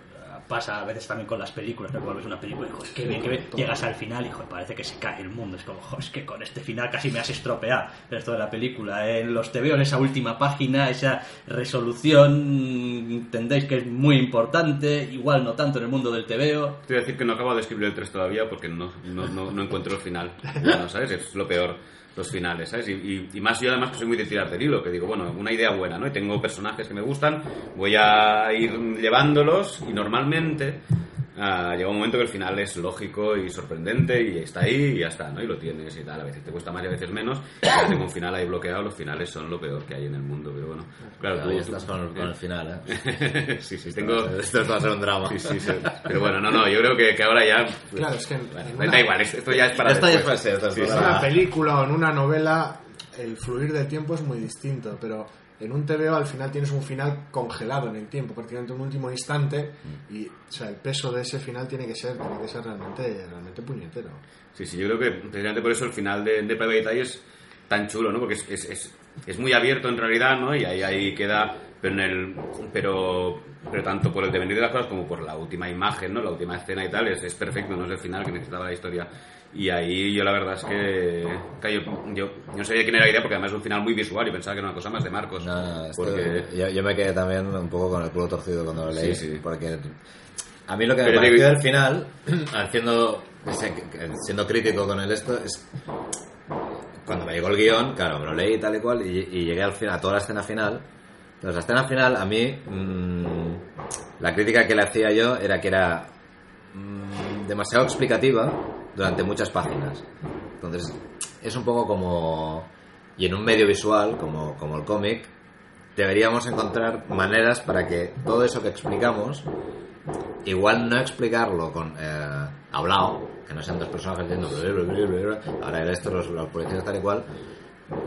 pasa a veces también con las películas, ¿no? Cuando ves una película y joder, qué bien, qué bien. llegas al final y joder, parece que se cae el mundo. Es como, joder, es que con este final casi me has estropeado esto de la película. En los TVO, en esa última página, esa resolución, entendéis que es muy importante, igual no tanto en el mundo del TVO. Te voy a decir que no acabo de escribir el 3 todavía porque no, no, no, no encuentro el final. Ya no, ¿sabes? Es lo peor. Los finales, ¿sabes? Y, y- y más yo además que soy muy de tirar del hilo, que digo, bueno, una idea buena, ¿no? Y tengo personajes que me gustan, voy a ir llevándolos y normalmente ah, llega un momento que el final es lógico y sorprendente y está ahí y ya está, ¿no? Y lo tienes y tal, a veces te cuesta más y a veces menos, y ya tengo un final ahí bloqueado, los finales son lo peor que hay en el mundo, pero bueno, claro, Claro, tú- ya tú- estás con, con el final, ¿eh? sí, sí, tengo... Esto va a ser un drama. Sí, sí, sí. Pero bueno, no, no, yo creo que, que ahora ya... Claro, es que en, Bueno, en da una, igual, esto ya es para Esto ya es esto es Sí, en sí. para- una película o en una novela el fluir del tiempo es muy distinto, pero en un TVO al final tienes un final congelado en el tiempo, prácticamente un último instante y el peso de ese final tiene que ser, tiene que ser realmente, realmente puñetero. Sí, sí, yo creo que precisamente por eso el final de, de Private es tan chulo, ¿no? Porque es, muy abierto en realidad, ¿no? Y ahí, queda, pero, en el, pero, pero tanto por el devenir de las cosas como por la última imagen, ¿no? La última escena y tal, es perfecto, no es el final que necesitaba la historia. Y ahí yo la verdad es que, que yo, yo, yo no sabía quién era la idea porque además es un final muy visual y pensaba que era una cosa más de Marcos. No, no, esto- porque... yo, yo me quedé también un poco con el culo torcido cuando lo leí, Sí, sí. porque a mí lo que me Pero pareció digo- del final, haciendo, siendo crítico con el esto, es cuando me llegó el guion, claro, me lo leí tal y cual, y, y llegué al final, a toda la escena final. Entonces, la escena final, a mí, mm, la crítica que le hacía yo era que era mm, demasiado explicativa durante muchas páginas. Entonces, es un poco como. Y en un medio visual, como, como el cómic, deberíamos encontrar maneras para que todo eso que explicamos, igual no explicarlo con eh, hablado, que no sean dos personajes diciendo ahora esto, los, los tal y cual,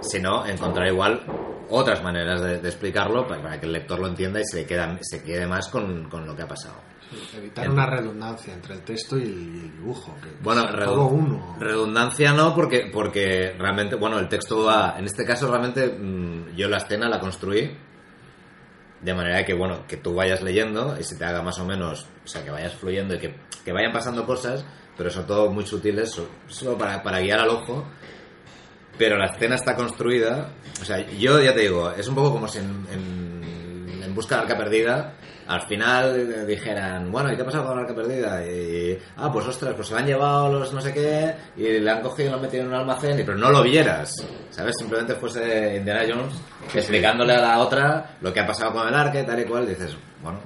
sino encontrar igual otras maneras de, explicarlo para, para que el lector lo entienda y se, queda, se quede más con, con lo que ha pasado. Evitar una redundancia entre el texto y el dibujo. Que Bueno, todo uno. redundancia no, porque, porque realmente, bueno, el texto va, en este caso realmente mm, yo la escena la construí de manera que, bueno, que tú vayas leyendo y se te haga más o menos, o sea, que vayas fluyendo y que, que vayan pasando cosas, pero son todo muy sutiles, so- solo para, para guiar al ojo. Pero la escena está construida, o sea, yo ya te digo, es un poco como si en, en, en Busca de Arca Perdida al final dijeran, bueno, ¿y qué ha pasado con la Arca Perdida? Y, ah, pues ostras, pues se la han llevado los no sé qué y le han cogido y lo han metido en un almacén, y, pero no lo vieras, ¿sabes? Simplemente fuese Indiana Jones explicándole a la otra lo que ha pasado con el arca y tal y cual, y dices, bueno,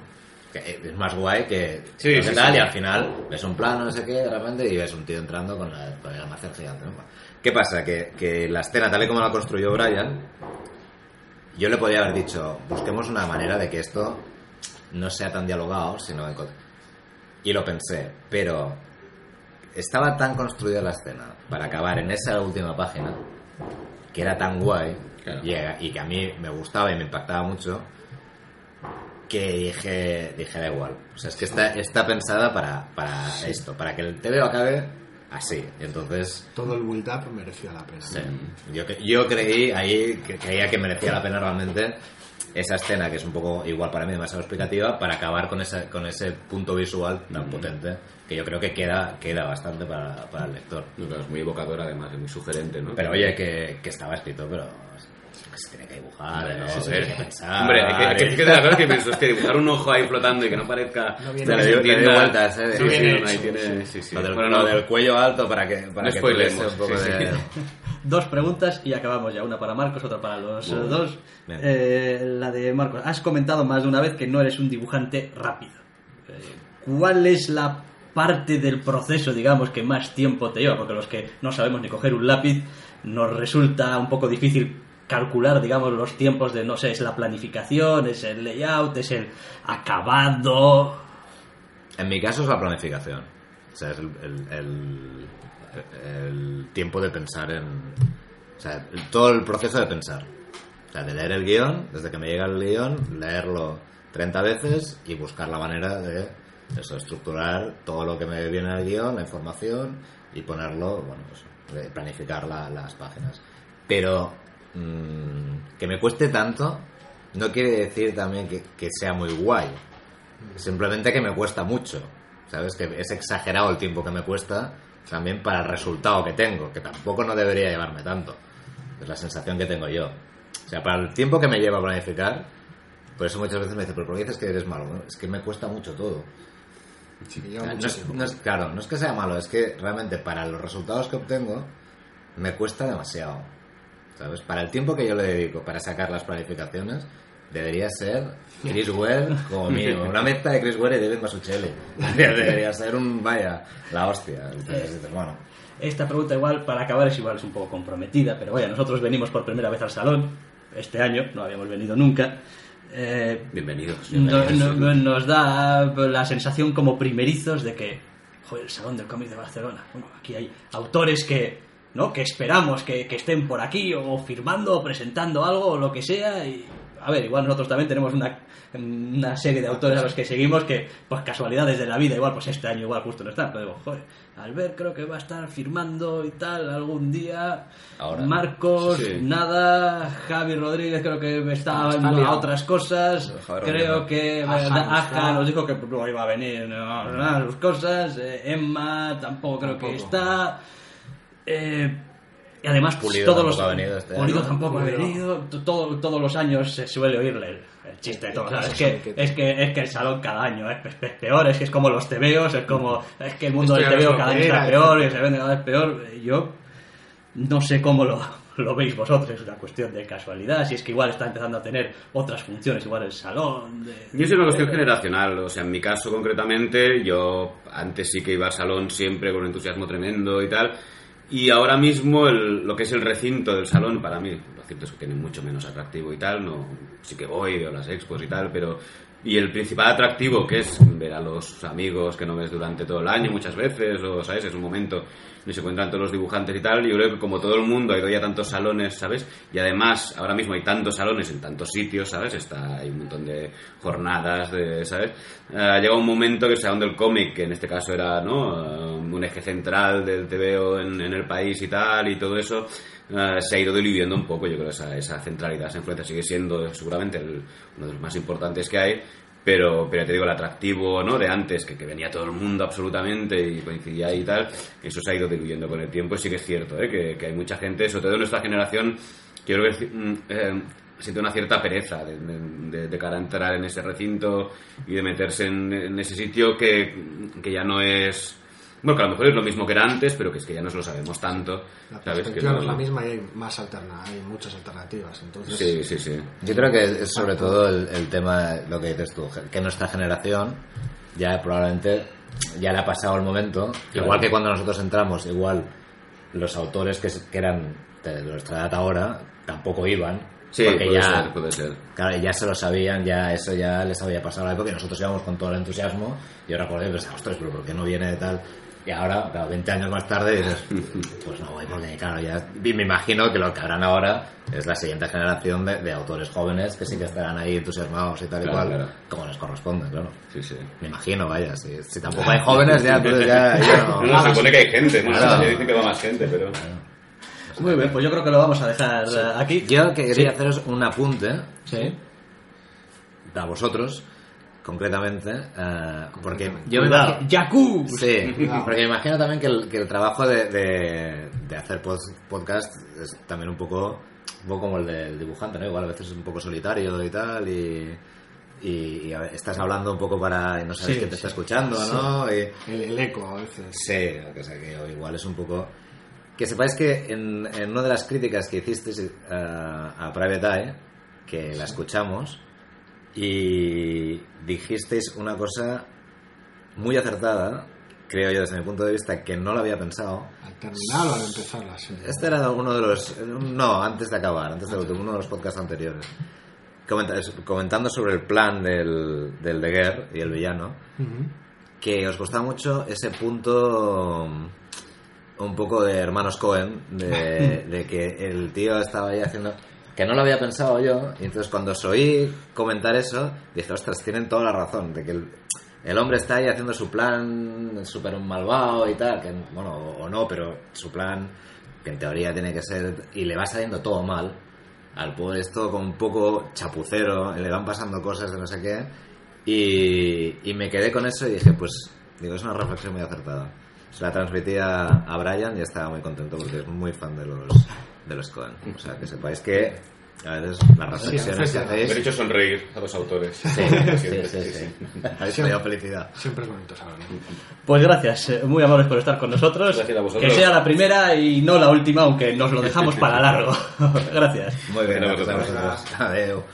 que es más guay que, Sí, que sí, tal, sí. y al final ves un plano, no sé qué, de repente, y ves un tío entrando con, la- con el almacén gigante. ¿no? ¿Qué pasa? Que, que la escena, tal y como la construyó Brian, yo le podría haber dicho, busquemos una manera de que esto no sea tan dialogado, sino... co- Y lo pensé, pero estaba tan construida la escena para acabar en esa última página, que era tan guay, Claro. y, y que a mí me gustaba y me impactaba mucho, que dije, dije da igual. O sea, es que está, está pensada para, para esto, para que el TVO acabe así. Entonces, Todo el build-up merecía la pena. sí, yo, yo creí ahí, que creía que merecía la pena realmente esa escena, que es un poco igual para mí demasiado explicativa, para acabar con, esa, con ese punto visual tan potente, que yo creo que queda, queda bastante para, para el lector. No, claro, es muy evocador además, es muy sugerente, ¿no? Pero oye, que, que estaba escrito, pero se tiene que dibujar, ¿no? Sí, pensar. Hombre, hay que, hay que, hay que de la cosa que pienso, es que dibujar un ojo ahí flotando y que no parezca... No viene que le dio- vueltas, ¿eh? Sí, No sí, viene no, ahí hecho, tiene... Sí, sí. Lo del, Bueno, lo no, del cuello alto para que, para No que spoilemos, tuviese un poco sí, de... sí. Dos preguntas y acabamos ya. Una para Marcos, otra para los eh, dos. Eh, la de Marcos. Has comentado más de una vez que no eres un dibujante rápido. Eh, ¿Cuál es la parte del proceso, digamos, que más tiempo te lleva? Porque los que no sabemos ni coger un lápiz, nos resulta un poco difícil calcular, digamos, los tiempos de, no sé, es la planificación, es el layout, es el acabado. En mi caso es la planificación. O sea, es el, el- tiempo de pensar en... O sea, todo el proceso de pensar. O sea, de leer el guion, desde que me llega el guion, leerlo 30 veces y buscar la manera de estructurar todo lo que me viene al guion, la información y ponerlo, bueno, pues, planificar la- las páginas. Pero mm, que me cueste tanto no quiere decir también que, que sea muy guay. Simplemente que me cuesta mucho. ¿Sabes? Que es exagerado el tiempo que me cuesta también para el resultado que tengo, que tampoco no debería llevarme tanto. Es la sensación que tengo yo. O sea, para el tiempo que me lleva a planificar, por eso muchas veces me dicen, pero ¿por qué dices que eres malo? Es que me cuesta mucho todo. Sí, que O lleva sea, no mucho es- tiempo. no es- claro, no es que sea malo, es que realmente para los resultados que obtengo me cuesta demasiado. ¿Sabes? Para el tiempo que yo le dedico para sacar las planificaciones, debería ser Chris Ware como mínimo. Una meta de Chris Ware y David Masuchelli. Debería ser un, vaya, la hostia. Entonces, bueno, Esta pregunta igual, para acabar, es igual, es un poco comprometida, pero vaya, nosotros venimos por primera vez al salón, este año, no habíamos venido nunca. Eh, Bienvenidos. no- no- no- nos da la sensación como primerizos de que, joder, el Salón del Cómic de Barcelona, bueno, aquí hay autores que, ¿no? que esperamos que, que estén por aquí o firmando o presentando algo o lo que sea y... A ver, igual nosotros también tenemos una, una serie de autores a los que seguimos que, pues casualidades de la vida, igual pues este año igual justo no están, pero digo, joder, Albert creo que va a estar firmando y tal algún día, Ahora. Marcos, Sí. nada, Javi Rodríguez creo que está, Está en liado. otras cosas, Javi creo Rodríguez. que Aja nos dijo que no iba a venir no, no, sus cosas, eh, Emma tampoco creo que está, eh, y además Pulido todos los tampoco ha venido este Pulido año. tampoco ha venido. Todo- todos los años se suele oírle el, el chiste de todos. Es que, es que es que el salón cada año es, pe- es peor es que es como los tebeos es como es que el mundo Esto del tebeo cada año está peor y se vende cada vez peor. Yo no sé cómo lo, lo veis vosotros es una cuestión de casualidad si es que igual está empezando a tener otras funciones igual el salón de- Yo es una cuestión generacional, o sea, en mi caso concretamente, yo antes sí que iba al salón siempre con un entusiasmo tremendo y tal, y ahora mismo el- lo que es el recinto del salón para mí, lo cierto es que tiene mucho menos atractivo y tal, no, sí que voy a las expos y tal, pero y el principal atractivo que es ver a los amigos que no ves durante todo el año muchas veces, o sabes, es un momento y se encuentran todos los dibujantes y tal, yo creo que como todo el mundo ha ido ya a tantos salones, ¿sabes? Y además ahora mismo hay tantos salones en tantos sitios, ¿sabes? Está, hay un montón de jornadas, de, ¿sabes? Ha llegado un momento que el salón del cómic, que en este caso era, ¿no? Eh, un eje central del TVO en, el país y tal, y todo eso, eh, se ha ido diluyendo un poco, yo creo, esa, esa centralidad, esa influencia sigue siendo seguramente el- uno de los más importantes que hay, pero, pero te digo, el atractivo ¿no? de antes, que, que venía todo el mundo absolutamente y coincidía y tal, eso se ha ido diluyendo con el tiempo y sí que es cierto, ¿eh? que, que hay mucha gente, sobre todo de nuestra generación, que yo mm, eh, siente una cierta pereza de, de- de cara a entrar en ese recinto y de meterse en, en ese sitio que, que ya no es... Bueno, que a lo mejor es lo mismo que era antes, pero que es que ya no se lo sabemos tanto. La ¿sabes? Que no es la misma y hay más alterna, hay muchas alternativas. Entonces, Sí, sí, sí. Yo creo que es sobre todo el, el tema, lo que dices tú, que nuestra generación ya probablemente ya le ha pasado el momento, Claro. igual que cuando nosotros entramos, igual los autores que, que eran de nuestra edad ahora tampoco iban, Sí, porque puede ya, ser, puede ser. claro, ya se lo sabían, ya eso ya les había pasado la época y nosotros íbamos con todo el entusiasmo y ahora por ahí pensamos, ostras, pero ¿por qué no viene tal? Y ahora, claro, 20 años más tarde dices, pues no voy porque, claro, ya me imagino que lo que harán ahora es la siguiente generación de, de autores jóvenes que sí que estarán ahí entusiasmados y tal y Claro, cual, claro. como les corresponde, claro. Sí, sí. Me imagino, vaya, si, si tampoco hay jóvenes ya, entonces ya, ya no. No, no, se supone que hay gente, ¿no? Claro. Se dice que va más gente, pero... muy bien pues yo creo que lo vamos a dejar eh, aquí Yo que quería Sí. haceros un apunte sí a vosotros, concretamente, eh, porque yo me imagino... Yaku Sí, porque me imagino también que el, que el trabajo de, de, de hacer pod- podcast es también un poco, un poco como el del dibujante, ¿no? Igual a veces es un poco solitario y tal, y, y, estás hablando un poco para... y no sabes Sí, quién te está sí. escuchando, ¿no? Y, el, el eco a veces. Sí, o que sea que igual es un poco... Que sepáis que en, en una de las críticas que hicisteis eh, a Private Eye, que la escuchamos, y dijisteis una cosa muy acertada, creo yo desde mi punto de vista, que no lo había pensado. Al terminar o al empezar la serie. Este era uno de los... No, antes de acabar, antes de uno de los podcasts anteriores. Comenta- comentando sobre el plan del, del Deguer y el villano, que os costaba mucho ese punto um, un poco de hermanos Cohen, de, de que el tío estaba ahí haciendo... Que no lo había pensado yo, y entonces cuando os oí comentar eso, dije, ostras, tienen toda la razón, de que el, el hombre está ahí haciendo su plan súper malvado y tal, que, bueno, o, no, pero su plan, que en teoría tiene que ser, y le va saliendo todo mal, al pobre esto con un poco chapucero, le van pasando cosas de no sé qué, y, y me quedé con eso y dije, pues, digo, es una reflexión muy acertada. Se la transmití a, a Brian y estaba muy contento porque es muy fan de los, de los Cohen. O sea, que sepáis que A veces las reflexiones Sí, que sí, He hacéis... hecho sonreír a los autores. Sí, sí, sí, sí. Habéis traído felicidad. Siempre es bonito saberlo. Pues gracias, eh, muy amables por estar con nosotros. Gracias a vosotros. Que sea la primera y no la última, aunque nos lo dejamos para largo. gracias. Muy bien, Gracias a vosotros. Adeu.